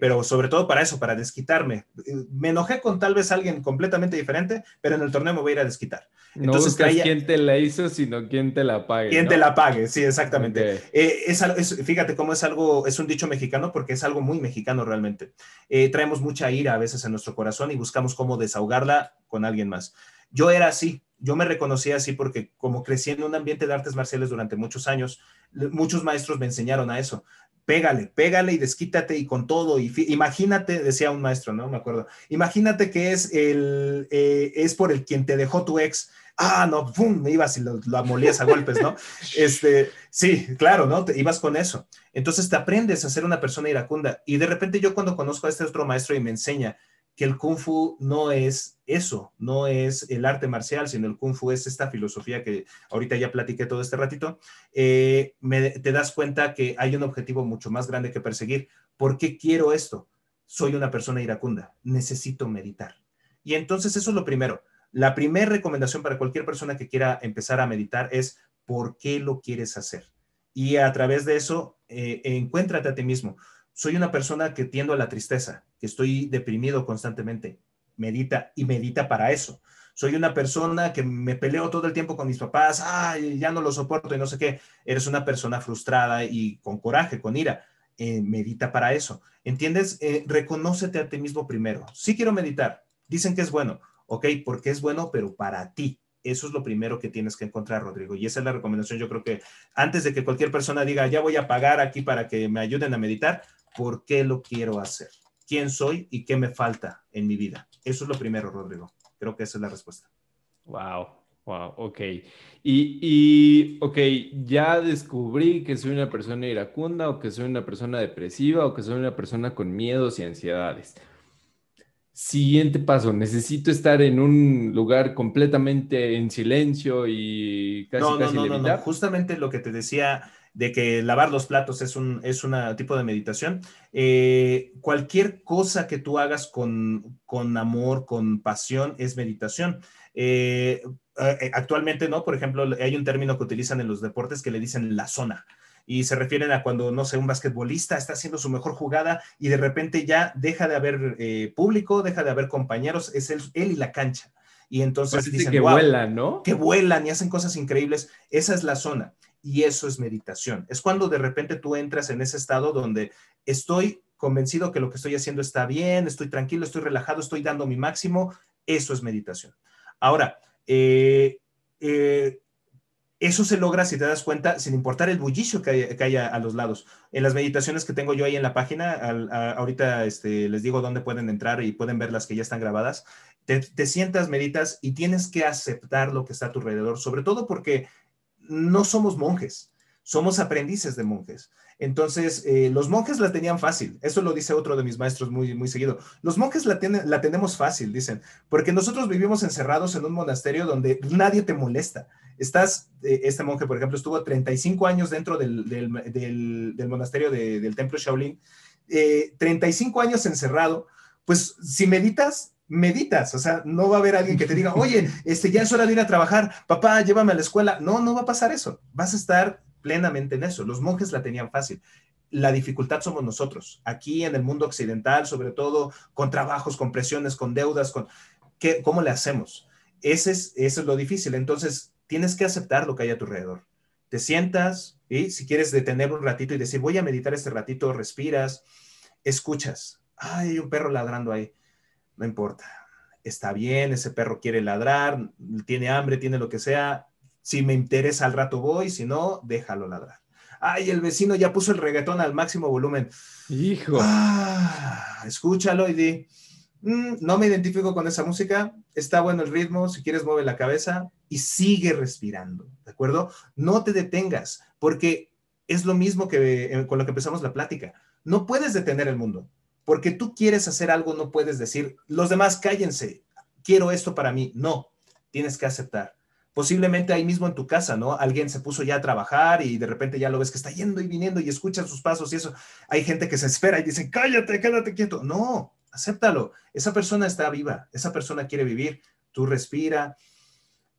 pero sobre todo para eso, para desquitarme. Me enojé con tal vez alguien completamente diferente, pero en el torneo me voy a ir a desquitar. No Entonces, buscas quién te la hizo, sino quién te la pague. Quién te la pague, sí, exactamente. Eh, es, fíjate cómo es algo, es un dicho mexicano porque es algo muy mexicano realmente. Eh, traemos mucha ira a veces en nuestro corazón y buscamos cómo desahogarla con alguien más. Yo era así, yo me reconocía así porque como crecí en un ambiente de artes marciales durante muchos años, muchos maestros me enseñaron a eso. Pégale, pégale y desquítate y con todo. Y imagínate, decía un maestro, ¿no? Me acuerdo. Imagínate que es el eh, es por el quien te dejó tu ex. Ah, no, pum, me ibas y lo, lo amolías a golpes, ¿no? Este, sí, claro, ¿no? Te ibas con eso. Entonces te aprendes a ser una persona iracunda. Y de repente yo cuando conozco a este otro maestro y me enseña que el kung fu no es eso, no es el arte marcial, sino el kung fu es esta filosofía que ahorita ya platiqué todo este ratito, eh, te das cuenta que hay un objetivo mucho más grande que perseguir. ¿Por qué quiero esto? Soy una persona iracunda, necesito meditar. Y entonces eso es lo primero. La primera recomendación para cualquier persona que quiera empezar a meditar es ¿por qué lo quieres hacer? Y a través de eso, eh, encuéntrate a ti mismo soy una persona que tiendo a la tristeza, estoy deprimido constantemente. Medita y medita para eso. Soy una persona que me peleo todo el tiempo con mis papás, ay, ya no lo soporto y no sé qué. Eres una persona frustrada y con coraje, con ira. Eh, medita para eso. ¿Entiendes? Eh, reconócete a ti mismo primero. Sí quiero meditar. Dicen que es bueno. Ok, porque es bueno, pero para ti. Eso es lo primero que tienes que encontrar, Rodrigo. Y esa es la recomendación. Yo creo que antes de que cualquier persona diga, ya voy a pagar aquí para que me ayuden a meditar, por qué lo quiero hacer, quién soy y qué me falta en mi vida. Eso es lo primero, Rodrigo. Creo que esa es la respuesta. Wow, wow, ok. Y, y, ok, ya descubrí que soy una persona iracunda o que soy una persona depresiva o que soy una persona con miedos y ansiedades. Siguiente paso, necesito estar en un lugar completamente en silencio y casi, no, casi no, no, no, justamente lo que te decía de que lavar los platos es un es una tipo de meditación. Eh, cualquier cosa que tú hagas con, con amor, con pasión, es meditación. Eh, eh, actualmente, ¿no? Por ejemplo, hay un término que utilizan en los deportes que le dicen la zona y se refieren a cuando, no sé, un basquetbolista está haciendo su mejor jugada y de repente ya deja de haber público, deja de haber compañeros, es él, él y la cancha. Y entonces dicen que vuelan, ¿no? Que vuelan y hacen cosas increíbles. Esa es la zona y eso es meditación. Es cuando de repente tú entras en ese estado donde estoy convencido que lo que estoy haciendo está bien, estoy tranquilo, estoy relajado, estoy dando mi máximo. Eso es meditación. Ahora, eh, eh, eso se logra, si te das cuenta, sin importar el bullicio que, haya, a los lados. En las meditaciones que tengo yo ahí en la página, ahorita este, les digo dónde pueden entrar y pueden ver las que ya están grabadas. Te, te, sientas, meditas y tienes que aceptar lo que está a tu alrededor, sobre todo porque no somos monjes, somos aprendices de monjes. Entonces, eh, los monjes la tenían fácil. Eso lo dice otro de mis maestros muy, muy seguido. Los monjes la, la tenemos fácil, dicen, porque nosotros vivimos encerrados en un monasterio donde nadie te molesta. Estás, eh, este monje, por ejemplo, estuvo 35 años dentro del, del, monasterio del templo Shaolin, 35 eh, años encerrado. Pues si meditas, meditas, o sea, no va a haber alguien que te diga, oye, este, ya es hora de ir a trabajar, papá, llévame a la escuela. No, no va a pasar eso. Vas a estar plenamente en eso. Los monjes la tenían fácil. La dificultad somos nosotros. Aquí en el mundo occidental, sobre todo con trabajos, con presiones, con deudas, con ¿qué, ¿cómo le hacemos? Ese es, eso es lo difícil. Entonces, tienes que aceptar lo que hay a tu alrededor. Te sientas y si quieres detener un ratito y decir, voy a meditar este ratito, respiras, escuchas. Ay, hay un perro ladrando ahí no importa. está bien, ese perro quiere ladrar, tiene hambre, tiene lo que sea, si me interesa al rato voy, si no, déjalo ladrar. Ay, el vecino ya puso el reggaetón al máximo volumen. Hijo. Ah, escúchalo y di, mm, no me identifico con esa música, está bueno el ritmo, si quieres mueve la cabeza y sigue respirando, ¿de acuerdo? No te detengas, porque es lo mismo que eh, con lo que empezamos la plática. No puedes detener el mundo, porque tú quieres hacer algo, no puedes decir, los demás cállense, quiero esto para mí. No, tienes que aceptar. Posiblemente ahí mismo en tu casa, ¿no? Alguien se puso ya a trabajar y de repente ya lo ves que está yendo y viniendo y escuchan sus pasos y eso. Hay gente que se espera y dice, cállate, quédate quieto. No, acéptalo. Esa persona está viva, esa persona quiere vivir. Tú respira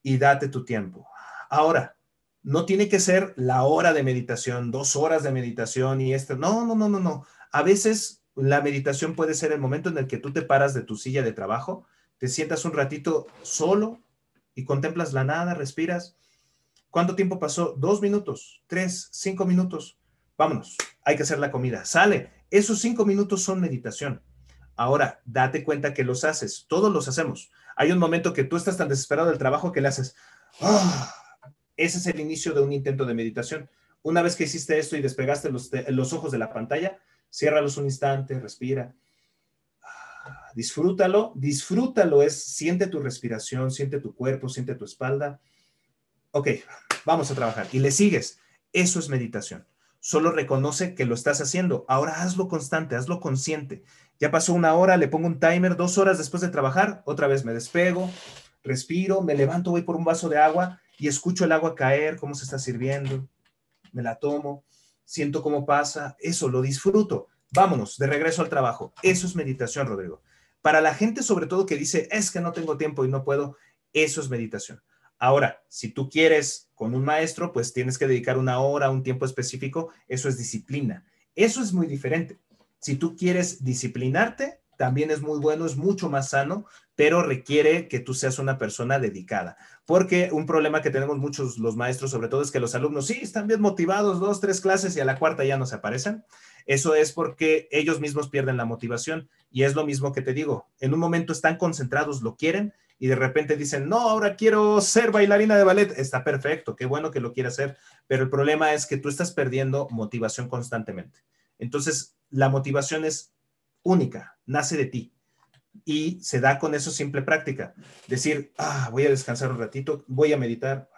y date tu tiempo. Ahora, no tiene que ser la hora de meditación, dos horas de meditación y esto. No, no, no, no, no. A veces la meditación puede ser el momento en el que tú te paras de tu silla de trabajo, te sientas un ratito solo y contemplas la nada, respiras. ¿Cuánto tiempo pasó? Dos minutos, tres, cinco minutos. Vámonos, hay que hacer la comida. Sale. Esos cinco minutos son meditación. Ahora, date cuenta que los haces. Todos los hacemos. Hay un momento que tú estás tan desesperado del trabajo que le haces. ¡Ah! Ese es el inicio de un intento de meditación. Una vez que hiciste esto y despegaste los, ojos de la pantalla, ciérralos un instante, respira. Ah, disfrútalo, disfrútalo, es siente tu respiración, siente tu cuerpo, siente tu espalda. Ok, vamos a trabajar. Y le sigues. Eso es meditación. Solo reconoce que lo estás haciendo. Ahora hazlo constante, hazlo consciente. Ya pasó una hora, le pongo un timer, dos horas después de trabajar, otra vez me despego, respiro, me levanto, voy por un vaso de agua y escucho el agua caer, cómo se está sirviendo, me la tomo, siento cómo pasa, eso lo disfruto. Vámonos, de regreso al trabajo. Eso es meditación, Rodrigo. Para la gente sobre todo que dice, es que no tengo tiempo y no puedo, eso es meditación. Ahora, si tú quieres con un maestro, pues tienes que dedicar una hora, un tiempo específico, eso es disciplina. Eso es muy diferente. Si tú quieres disciplinarte, también es muy bueno, es mucho más sano, pero requiere que tú seas una persona dedicada. Porque un problema que tenemos muchos los maestros, sobre todo, es que los alumnos sí están bien motivados, dos, tres clases y a la cuarta ya no se aparecen. Eso es porque ellos mismos pierden la motivación. Y es lo mismo que te digo, en un momento están concentrados, lo quieren y de repente dicen, no, ahora quiero ser bailarina de ballet. Está perfecto, qué bueno que lo quiera hacer, pero el problema es que tú estás perdiendo motivación constantemente. Entonces, la motivación es única, nace de ti y se da con eso simple práctica. Decir, ah, voy a descansar un ratito, voy a meditar.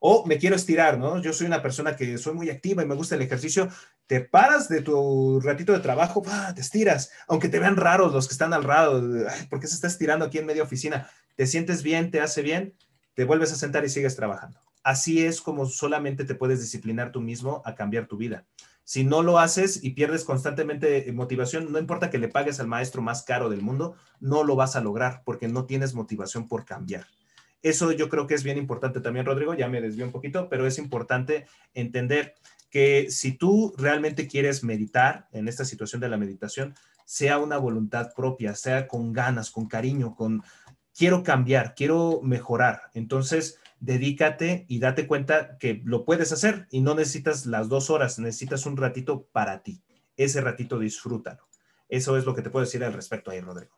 O me quiero estirar, ¿no? Yo soy una persona que soy muy activa y me gusta el ejercicio. Te paras de tu ratito de trabajo, te estiras, aunque te vean raros los que están al lado. ¿Por qué se está estirando aquí en media oficina? Te sientes bien, te hace bien, te vuelves a sentar y sigues trabajando. Así es como solamente te puedes disciplinar tú mismo a cambiar tu vida. Si no lo haces y pierdes constantemente motivación, no importa que le pagues al maestro más caro del mundo, no lo vas a lograr porque no tienes motivación por cambiar. Eso yo creo que es bien importante también, Rodrigo, ya me desvió un poquito, pero es importante entender que si tú realmente quieres meditar en esta situación de la meditación, sea una voluntad propia, sea con ganas, con cariño, con quiero cambiar, quiero mejorar. Entonces, dedícate y date cuenta que lo puedes hacer y no necesitas las dos horas, necesitas un ratito para ti. Ese ratito disfrútalo. Eso es lo que te puedo decir al respecto ahí, Rodrigo.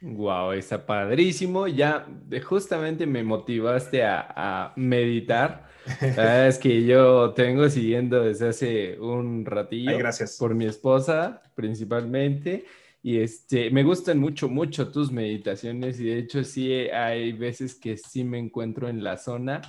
Wow, está padrísimo. Ya justamente me motivaste a, meditar. es que yo tengo siguiendo desde hace un ratillo. gracias. Por mi esposa, principalmente. Y este, me gustan mucho, mucho tus meditaciones y de hecho sí hay veces que sí me encuentro en la zona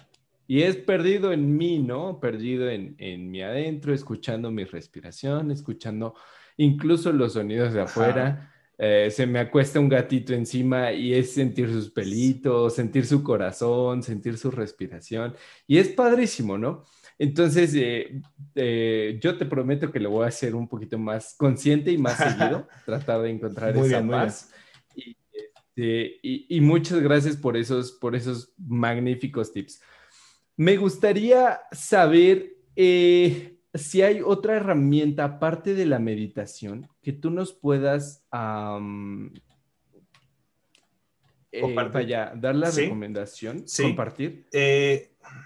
y es perdido en mí, ¿no? Perdido en, en mi adentro, escuchando mi respiración, escuchando incluso los sonidos de afuera. Eh, se me acuesta un gatito encima y es sentir sus pelitos, sentir su corazón, sentir su respiración. Y es padrísimo, ¿no? Entonces, eh, eh, yo te prometo que lo voy a hacer un poquito más consciente y más seguido, tratar de encontrar esa paz. Este, y, muchas gracias por esos, por esos magníficos tips. Me gustaría saber eh, si hay otra herramienta aparte de la meditación que tú nos puedas vaya, dar la recomendación, compartir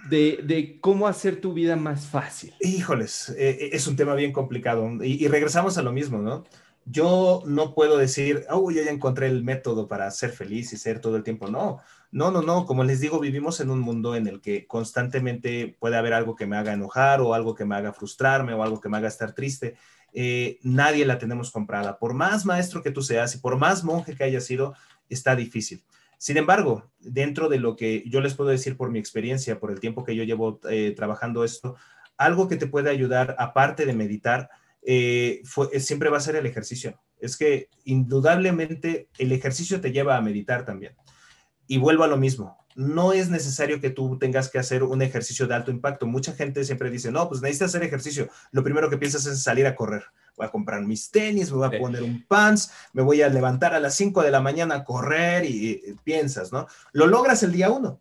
de, cómo hacer tu vida más fácil? Híjoles, eh, eh, es un tema bien complicado y, regresamos a lo mismo, ¿no? yo no puedo decir, oh, ya encontré el método para ser feliz y ser todo el tiempo. No, no, no, no. Como les digo, vivimos en un mundo en el que constantemente puede haber algo que me haga enojar o algo que me haga frustrarme o algo que me haga estar triste. Eh, nadie la tenemos comprada. Por más maestro que tú seas y por más monje que hayas sido, está difícil. Sin embargo, dentro de lo que yo les puedo decir por mi experiencia, por el tiempo que yo llevo eh, trabajando esto, algo que te puede ayudar, aparte de meditar, eh, siempre va a ser el ejercicio. Es que indudablemente el ejercicio te lleva a meditar también. Y vuelvo a lo mismo, no es necesario que tú tengas que hacer un ejercicio de alto impacto. Mucha gente siempre dice, no, pues necesitas hacer ejercicio. Lo primero que piensas es salir a correr. Voy a comprar mis tenis, me voy a poner un pants, me voy a levantar a las 5 de la mañana a correr y, y piensas, ¿no? Lo logras el día 1.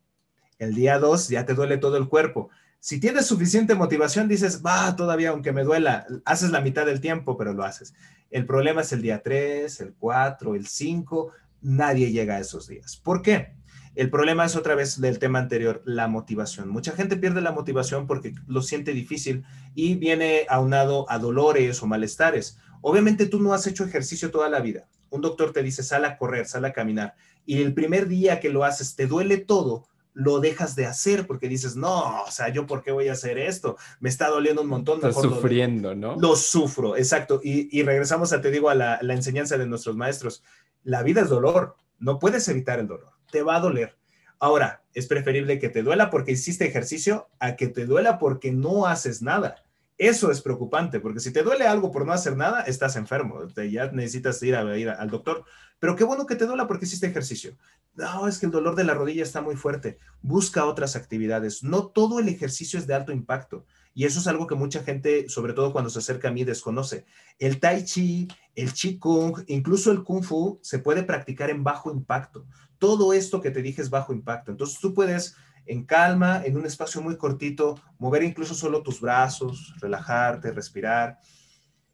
El día 2 ya te duele todo el cuerpo. Si tienes suficiente motivación, dices, va, todavía aunque me duela, haces la mitad del tiempo, pero lo haces. El problema es el día 3, el 4, el 5, nadie llega a esos días. ¿Por qué? El problema es otra vez del tema anterior, la motivación. Mucha gente pierde la motivación porque lo siente difícil y viene aunado a dolores o malestares. Obviamente tú no has hecho ejercicio toda la vida. Un doctor te dice, sal a correr, sal a caminar. Y el primer día que lo haces, te duele todo, lo dejas de hacer porque dices, no, o sea, yo por qué voy a hacer esto, me está doliendo un montón. Estás sufriendo, ¿no? Lo sufro, exacto. Y, regresamos a, te digo, a la, la enseñanza de nuestros maestros. La vida es dolor, no puedes evitar el dolor, te va a doler. Ahora, es preferible que te duela porque hiciste ejercicio a que te duela porque no haces nada. Eso es preocupante, porque si te duele algo por no hacer nada, estás enfermo, te, ya necesitas ir, al doctor. Pero qué bueno que te duela porque hiciste ejercicio. No, es que el dolor de la rodilla está muy fuerte. Busca otras actividades. No todo el ejercicio es de alto impacto. Y eso es algo que mucha gente, sobre todo cuando se acerca a mí, desconoce. El tai chi, el chi kung, incluso el kung fu, se puede practicar en bajo impacto. Todo esto que te dije es bajo impacto. Entonces tú puedes en calma, en un espacio muy cortito, mover incluso solo tus brazos, relajarte, respirar.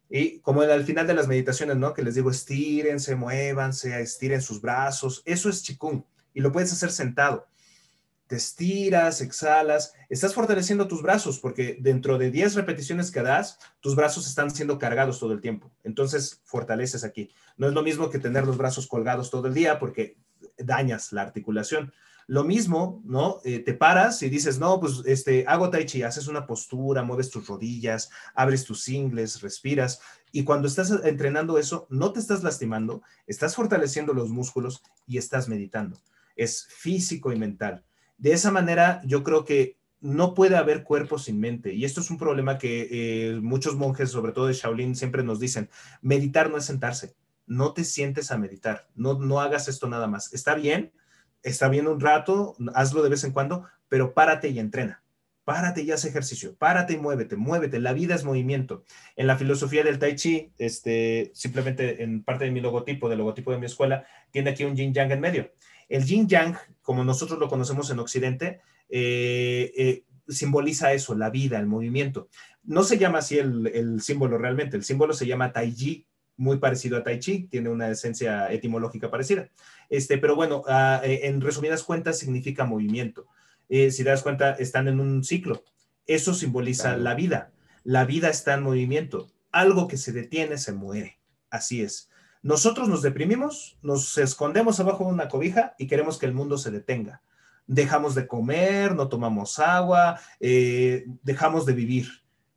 Y como al final de las meditaciones, ¿no? Que les digo, estírense, muévanse, estiren sus brazos. Eso es chikung y lo puedes hacer sentado. Te estiras, exhalas, estás fortaleciendo tus brazos porque dentro de 10 repeticiones que das, tus brazos están siendo cargados todo el tiempo. Entonces, fortaleces aquí. No es lo mismo que tener los brazos colgados todo el día porque dañas la articulación. Lo mismo, ¿no? Eh, te paras y dices, no, pues este, hago tai chi, haces una postura, mueves tus rodillas, abres tus ingles, respiras. Y cuando estás entrenando eso, no te estás lastimando, estás fortaleciendo los músculos y estás meditando. Es físico y mental. De esa manera, yo creo que no puede haber cuerpo sin mente. Y esto es un problema que eh, muchos monjes, sobre todo de Shaolin, siempre nos dicen, meditar no es sentarse. No te sientes a meditar, no, no hagas esto nada más. Está bien, está bien un rato, hazlo de vez en cuando, pero párate y entrena. Párate y haz ejercicio, párate y muévete, muévete. La vida es movimiento. En la filosofía del Tai Chi, este, simplemente en parte de mi logotipo, del logotipo de mi escuela, tiene aquí un yin yang en medio. El yin yang, como nosotros lo conocemos en Occidente, eh, eh, simboliza eso, la vida, el movimiento. No se llama así el, el, símbolo realmente, el símbolo se llama Tai Chi, muy parecido a Tai Chi, tiene una esencia etimológica parecida. Este, pero bueno, ah, eh, en resumidas cuentas significa movimiento. Eh, si das cuenta, están en un ciclo. Eso simboliza la vida. La vida está en movimiento. Algo que se detiene se muere. Así es. Nosotros nos deprimimos, nos escondemos abajo de una cobija y queremos que el mundo se detenga. Dejamos de comer, no tomamos agua, eh, dejamos de vivir.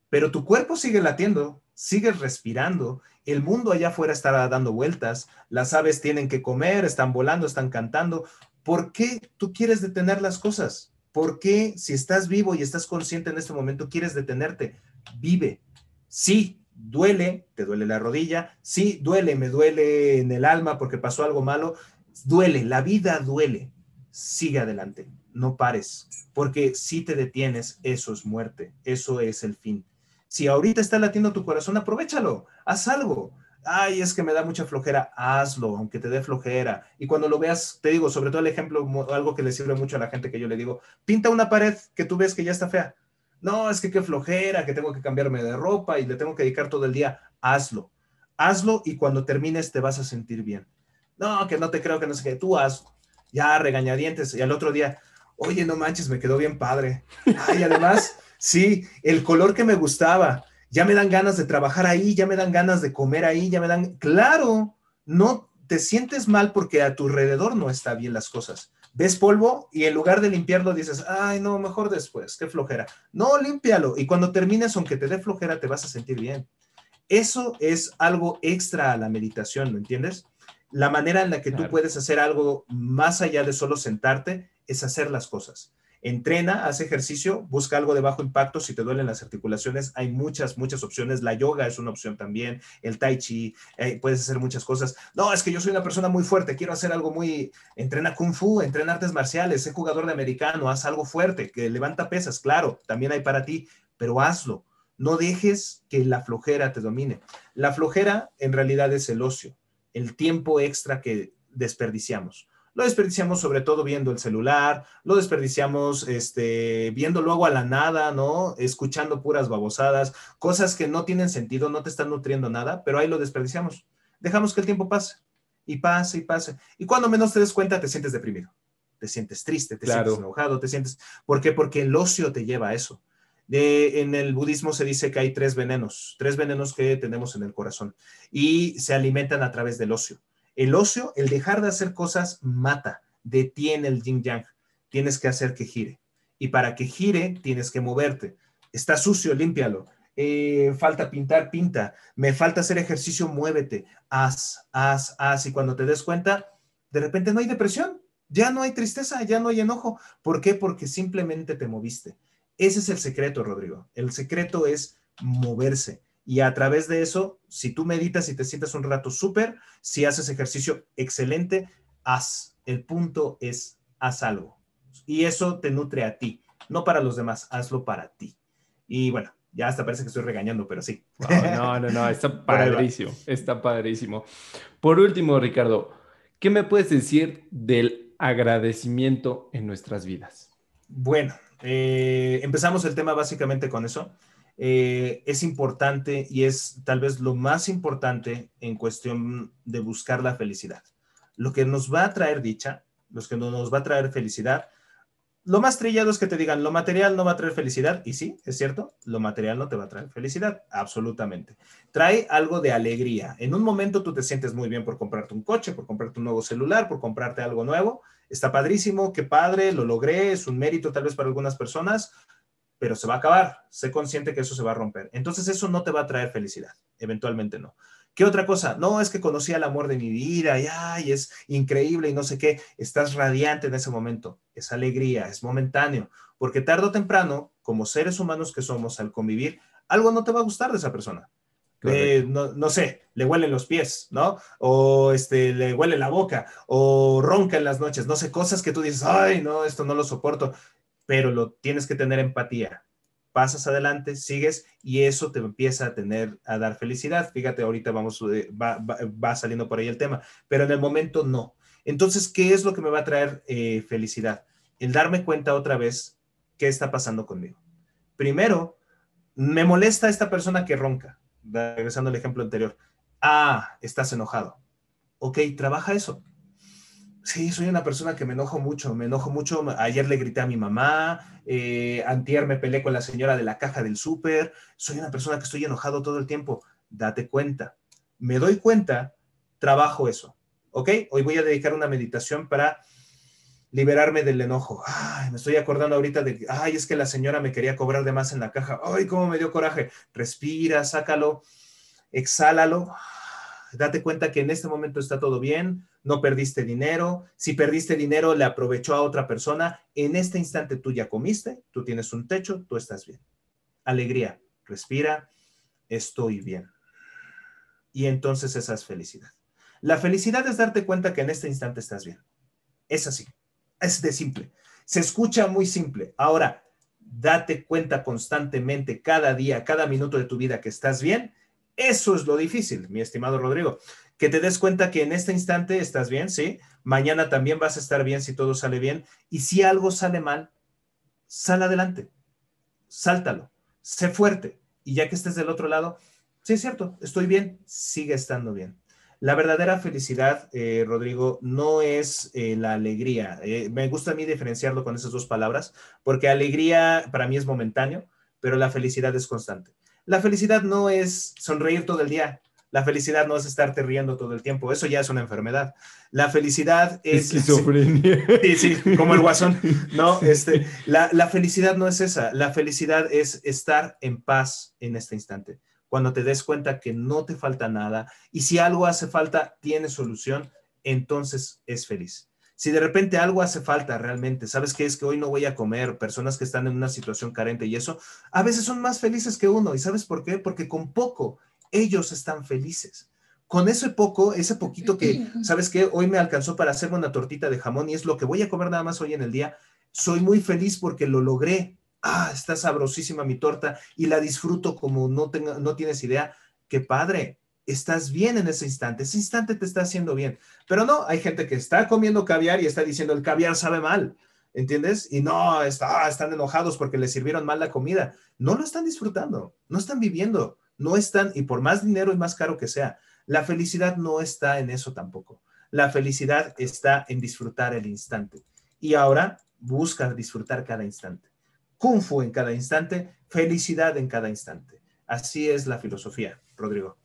Pero tu cuerpo sigue latiendo, sigues respirando, el mundo allá afuera está dando vueltas, las aves tienen que comer, están volando, están cantando. ¿Por qué tú quieres detener las cosas? ¿Por qué si estás vivo y estás consciente en este momento quieres detenerte? Vive. Sí, duele, te duele la rodilla, sí, duele, me duele en el alma porque pasó algo malo, duele, la vida duele. Sigue adelante, no pares, porque si te detienes, eso es muerte, eso es el fin. Si ahorita está latiendo tu corazón, aprovechalo, haz algo. Ay, es que me da mucha flojera, hazlo, aunque te dé flojera. Y cuando lo veas, te digo, sobre todo el ejemplo, algo que le sirve mucho a la gente que yo le digo, pinta una pared que tú ves que ya está fea. No, es que qué flojera, que tengo que cambiarme de ropa y le tengo que dedicar todo el día. Hazlo, hazlo y cuando termines te vas a sentir bien. No, que no te creo que no sé qué, tú hazlo. Ya regañadientes y al otro día, oye, no manches, me quedó bien padre. Ay, además... Sí, el color que me gustaba. ya me dan ganas de trabajar ahí, ya me dan ganas de comer ahí, ya me dan, claro, no te sientes mal porque a tu alrededor no está bien las cosas. Ves polvo y en lugar de limpiarlo dices, ay, no, mejor después, qué flojera. No, límpialo y cuando termines, aunque te dé flojera, te vas a sentir bien. Eso es algo extra a la meditación, ¿lo entiendes? La manera en la que tú puedes hacer algo más allá de solo sentarte es hacer las cosas entrena, hace ejercicio, busca algo de bajo impacto. Si te duelen las articulaciones, hay muchas, muchas opciones. La yoga es una opción también, el tai chi, eh, puedes hacer muchas cosas. No, es que yo soy una persona muy fuerte, quiero hacer algo muy, entrena kung fu, entrena artes marciales, sé jugador de americano, haz algo fuerte, que levanta pesas, claro, también hay para ti, pero hazlo. No dejes que la flojera te domine. La flojera en realidad es el ocio, el tiempo extra que desperdiciamos. Lo desperdiciamos sobre todo viendo el celular, lo desperdiciamos este, viendo luego a la nada, ¿no? Escuchando puras babosadas, cosas que no tienen sentido, no te están nutriendo nada, pero ahí lo desperdiciamos. Dejamos que el tiempo pase y pase y pase. Y cuando menos te des cuenta, te sientes deprimido, te sientes triste, te sientes enojado, te sientes... ¿Por qué? Porque el ocio te lleva a eso. De, en el budismo se dice que hay tres venenos, tres venenos que tenemos en el corazón y se alimentan a través del ocio. El ocio, el dejar de hacer cosas, mata, detiene el yin yang. Tienes que hacer que gire. Y para que gire, tienes que moverte. Está sucio, límpialo. Eh, falta pintar, pinta. Me falta hacer ejercicio, muévete. Haz, haz, haz. Y cuando te des cuenta, de repente no hay depresión, ya no hay tristeza, ya no hay enojo. ¿Por qué? Porque simplemente te moviste. Ese es el secreto, Rodrigo. El secreto es moverse. Y a través de eso, si tú meditas y te sientes un rato súper, si haces ejercicio excelente, haz. El punto es, haz algo. Y eso te nutre a ti, no para los demás, hazlo para ti. Y bueno, ya hasta parece que estoy regañando, pero sí. no, no, no, está padrísimo, está padrísimo. Por último, Ricardo, ¿qué me puedes decir del agradecimiento en nuestras vidas? Bueno, eh, empezamos el tema básicamente con eso. Eh, es importante y es tal vez lo más importante en cuestión de buscar la felicidad. Lo que nos va a traer dicha, lo que nos va a traer felicidad, lo más trillado es que te digan, lo material no va a traer felicidad, y sí, es cierto, lo material no te va a traer felicidad, absolutamente. Trae algo de alegría. En un momento tú te sientes muy bien por comprarte un coche, por comprarte un nuevo celular, por comprarte algo nuevo. Está padrísimo, qué padre, lo logré, es un mérito tal vez para algunas personas, pero se va a acabar. Sé consciente que eso se va a romper. Entonces eso no te va a traer felicidad, eventualmente no. ¿Qué otra cosa? No, es que conocí al amor de mi vida y ay, es increíble y no sé qué. Estás radiante en ese momento. Es alegría, es momentáneo, porque tarde o temprano, como seres humanos que somos al convivir, algo no te va a gustar de esa persona. Eh, no, no, sé, le huelen los pies, ¿no? O este, le huele la boca, o ronca en las noches, no sé, cosas que tú dices, ay, no, esto no lo soporto pero lo tienes que tener empatía. Pasas adelante, sigues y eso te empieza a tener, a dar felicidad. Fíjate, ahorita vamos, eh, va, saliendo por ahí el tema, pero en el momento no. Entonces, ¿qué es lo que me va a traer eh, felicidad? El darme cuenta otra vez qué está pasando conmigo. Primero, me molesta esta persona que ronca, regresando al ejemplo anterior. Ah, estás enojado. Ok, trabaja eso. Sí, soy una persona que me enojo mucho, me enojo mucho. Ayer le grité a mi mamá, eh, antier me peleé con la señora de la caja del súper. Soy una persona que estoy enojado todo el tiempo. Date cuenta. Me doy cuenta, trabajo eso. ¿Ok? Hoy voy a dedicar una meditación para liberarme del enojo. Ay, me estoy acordando ahorita de, ay, es que la señora me quería cobrar de más en la caja. Ay, cómo me dio coraje. Respira, sácalo, exhálalo date cuenta que en este momento está todo bien, no perdiste dinero, si perdiste dinero le aprovechó a otra persona, en este instante tú ya comiste, tú tienes un techo, tú estás bien. Alegría, respira, estoy bien. Y entonces esa es felicidad. La felicidad es darte cuenta que en este instante estás bien. Es así, es de simple. Se escucha muy simple. Ahora, date cuenta constantemente, cada día, cada minuto de tu vida que estás bien eso es lo difícil, mi estimado Rodrigo, que te des cuenta que en este instante estás bien, ¿sí? Mañana también vas a estar bien si todo sale bien. Y si algo sale mal, sal adelante, sáltalo, sé fuerte. Y ya que estés del otro lado, sí es cierto, estoy bien, sigue estando bien. La verdadera felicidad, eh, Rodrigo, no es eh, la alegría. Eh, me gusta a mí diferenciarlo con esas dos palabras, porque alegría para mí es momentáneo, pero la felicidad es constante. La felicidad no es sonreír todo el día. La felicidad no es estarte riendo todo el tiempo. Eso ya es una enfermedad. La felicidad es... Esquizofrenia. Sí, sí, como el guasón. No, este, la, la felicidad no es esa. La felicidad es estar en paz en este instante. Cuando te des cuenta que no te falta nada y si algo hace falta, tiene solución, entonces es feliz. Si de repente algo hace falta realmente, sabes que es que hoy no voy a comer, personas que están en una situación carente y eso, a veces son más felices que uno. ¿Y sabes por qué? Porque con poco ellos están felices. Con ese poco, ese poquito que, ¿sabes qué? Hoy me alcanzó para hacerme una tortita de jamón y es lo que voy a comer nada más hoy en el día. Soy muy feliz porque lo logré. Ah, está sabrosísima mi torta y la disfruto como no, no tienes idea. Qué padre, estás bien en ese instante, ese instante te está haciendo bien. Pero no, hay gente que está comiendo caviar y está diciendo el caviar sabe mal, ¿entiendes? Y no, está, están enojados porque les sirvieron mal la comida. No lo están disfrutando, no están viviendo, no están, y por más dinero y más caro que sea, la felicidad no está en eso tampoco. La felicidad está en disfrutar el instante. Y ahora busca disfrutar cada instante. Kung Fu en cada instante, felicidad en cada instante. Así es la filosofía, Rodrigo.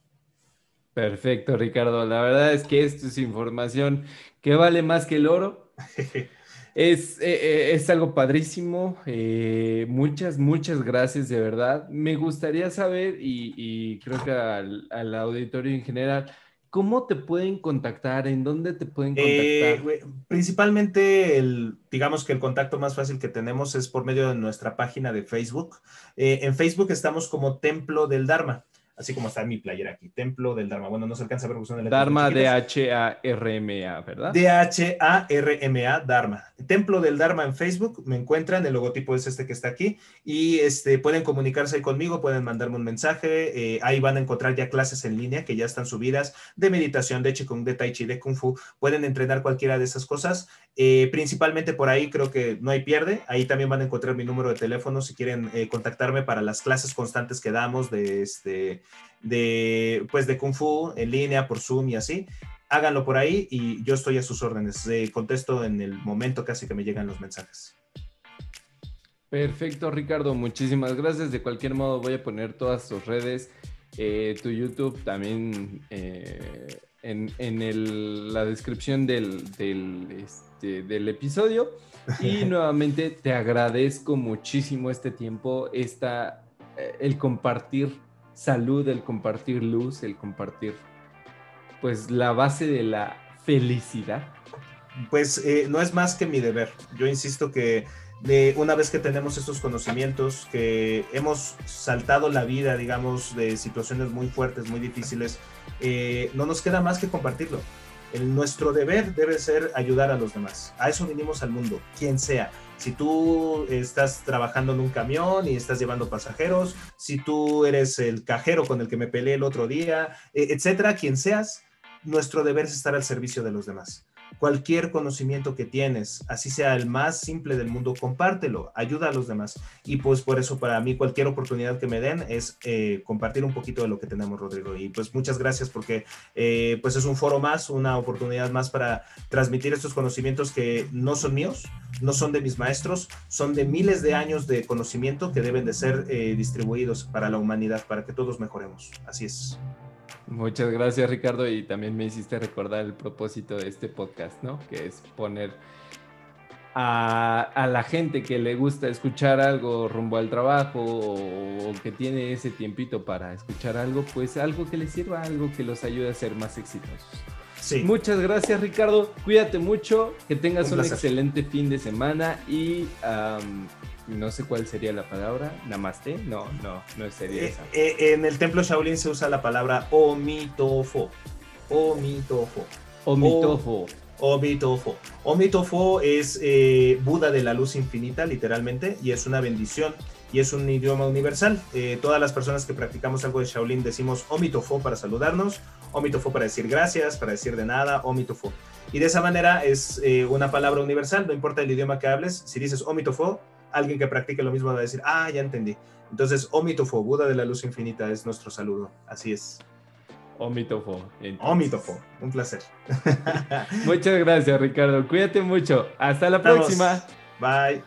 Perfecto, Ricardo. La verdad es que esto es información que vale más que el oro. Es, eh, eh, es algo padrísimo. Eh, muchas, muchas gracias de verdad. Me gustaría saber, y, creo que al, auditorio en general, ¿cómo te pueden contactar? ¿En dónde te pueden contactar? principalmente, el, digamos que el contacto más fácil que tenemos es por medio de nuestra página de Facebook. en Facebook estamos como Templo del Dharma así como está mi playera aquí, Templo del Dharma. Bueno, no se alcanza a ver porque Dharma, D-H-A-R-M-A, ¿verdad? D-H-A-R-M-A, Dharma. Templo del Dharma en Facebook, me encuentran, el logotipo es este que está aquí, y este, pueden comunicarse ahí conmigo, pueden mandarme un mensaje, eh, ahí van a encontrar ya clases en línea que ya están subidas de meditación, de Qigong, de Tai Chi, de Kung Fu, pueden entrenar cualquiera de esas cosas, eh, principalmente por ahí creo que no hay pierde, ahí también van a encontrar mi número de teléfono si quieren eh, contactarme para las clases constantes que damos de este de, pues de Kung Fu en línea, por Zoom y así, háganlo por ahí y yo estoy a sus órdenes. contesto en el momento casi que me llegan los mensajes. Perfecto, Ricardo. Muchísimas gracias. De cualquier modo, voy a poner todas tus redes, eh, tu YouTube también eh, en, la descripción del, este, del, episodio. Y nuevamente te agradezco muchísimo este tiempo, esta, eh, el compartir salud, el compartir luz, el compartir, pues la base de la felicidad? Pues eh, no es más que mi deber. Yo insisto que de una vez que tenemos estos conocimientos, que hemos saltado la vida, digamos, de situaciones muy fuertes, muy difíciles, eh, no nos queda más que compartirlo. El, nuestro deber debe ser ayudar a los demás. A eso vinimos al mundo, quien sea si tú estás trabajando en un camión y estás llevando pasajeros, si tú eres el cajero con el que me peleé el otro día, e, etcétera, quien seas, nuestro deber es estar al servicio de los demás cualquier conocimiento que tienes, así sea el más simple del mundo, compártelo, ayuda a los demás. Y pues por eso para mí cualquier oportunidad que me den es eh, compartir un poquito de lo que tenemos, Rodrigo. Y pues muchas gracias porque eh, pues es un foro más, una oportunidad más para transmitir estos conocimientos que no son míos, no son de mis maestros, son de miles de años de conocimiento que deben de ser eh, distribuidos para la humanidad, para que todos mejoremos. Así es. Muchas gracias Ricardo y también me hiciste recordar el propósito de este podcast, ¿no? Que es poner a, la gente que le gusta escuchar algo rumbo al trabajo o, que tiene ese tiempito para escuchar algo, pues algo que les sirva, algo que los ayude a ser más exitosos. Sí. Muchas gracias Ricardo, cuídate mucho, que tengas un, excelente fin de semana y no sé cuál sería la palabra, namaste, no, no, no sería eh, esa. Eh, en el templo Shaolin se usa la palabra omitofo, omitofo. Omitofo. Omitofo. Omitofo es eh, Buda de la luz infinita, literalmente, y es una bendición y es un idioma universal. todas las personas que practicamos algo de Shaolin decimos Omitofo para saludarnos, Omitofo para decir gracias, para decir de nada, Omitofo. Y de esa manera es una palabra universal, no importa el idioma que hables, si dices Omitofo, alguien que practique lo mismo va a decir, ah, ya entendí. Entonces, Omitofo, Buda de la luz infinita, es nuestro saludo. Así es. Omitofo. Omitofo, un placer. Muchas gracias, Ricardo. Cuídate mucho. Hasta la próxima. Bye.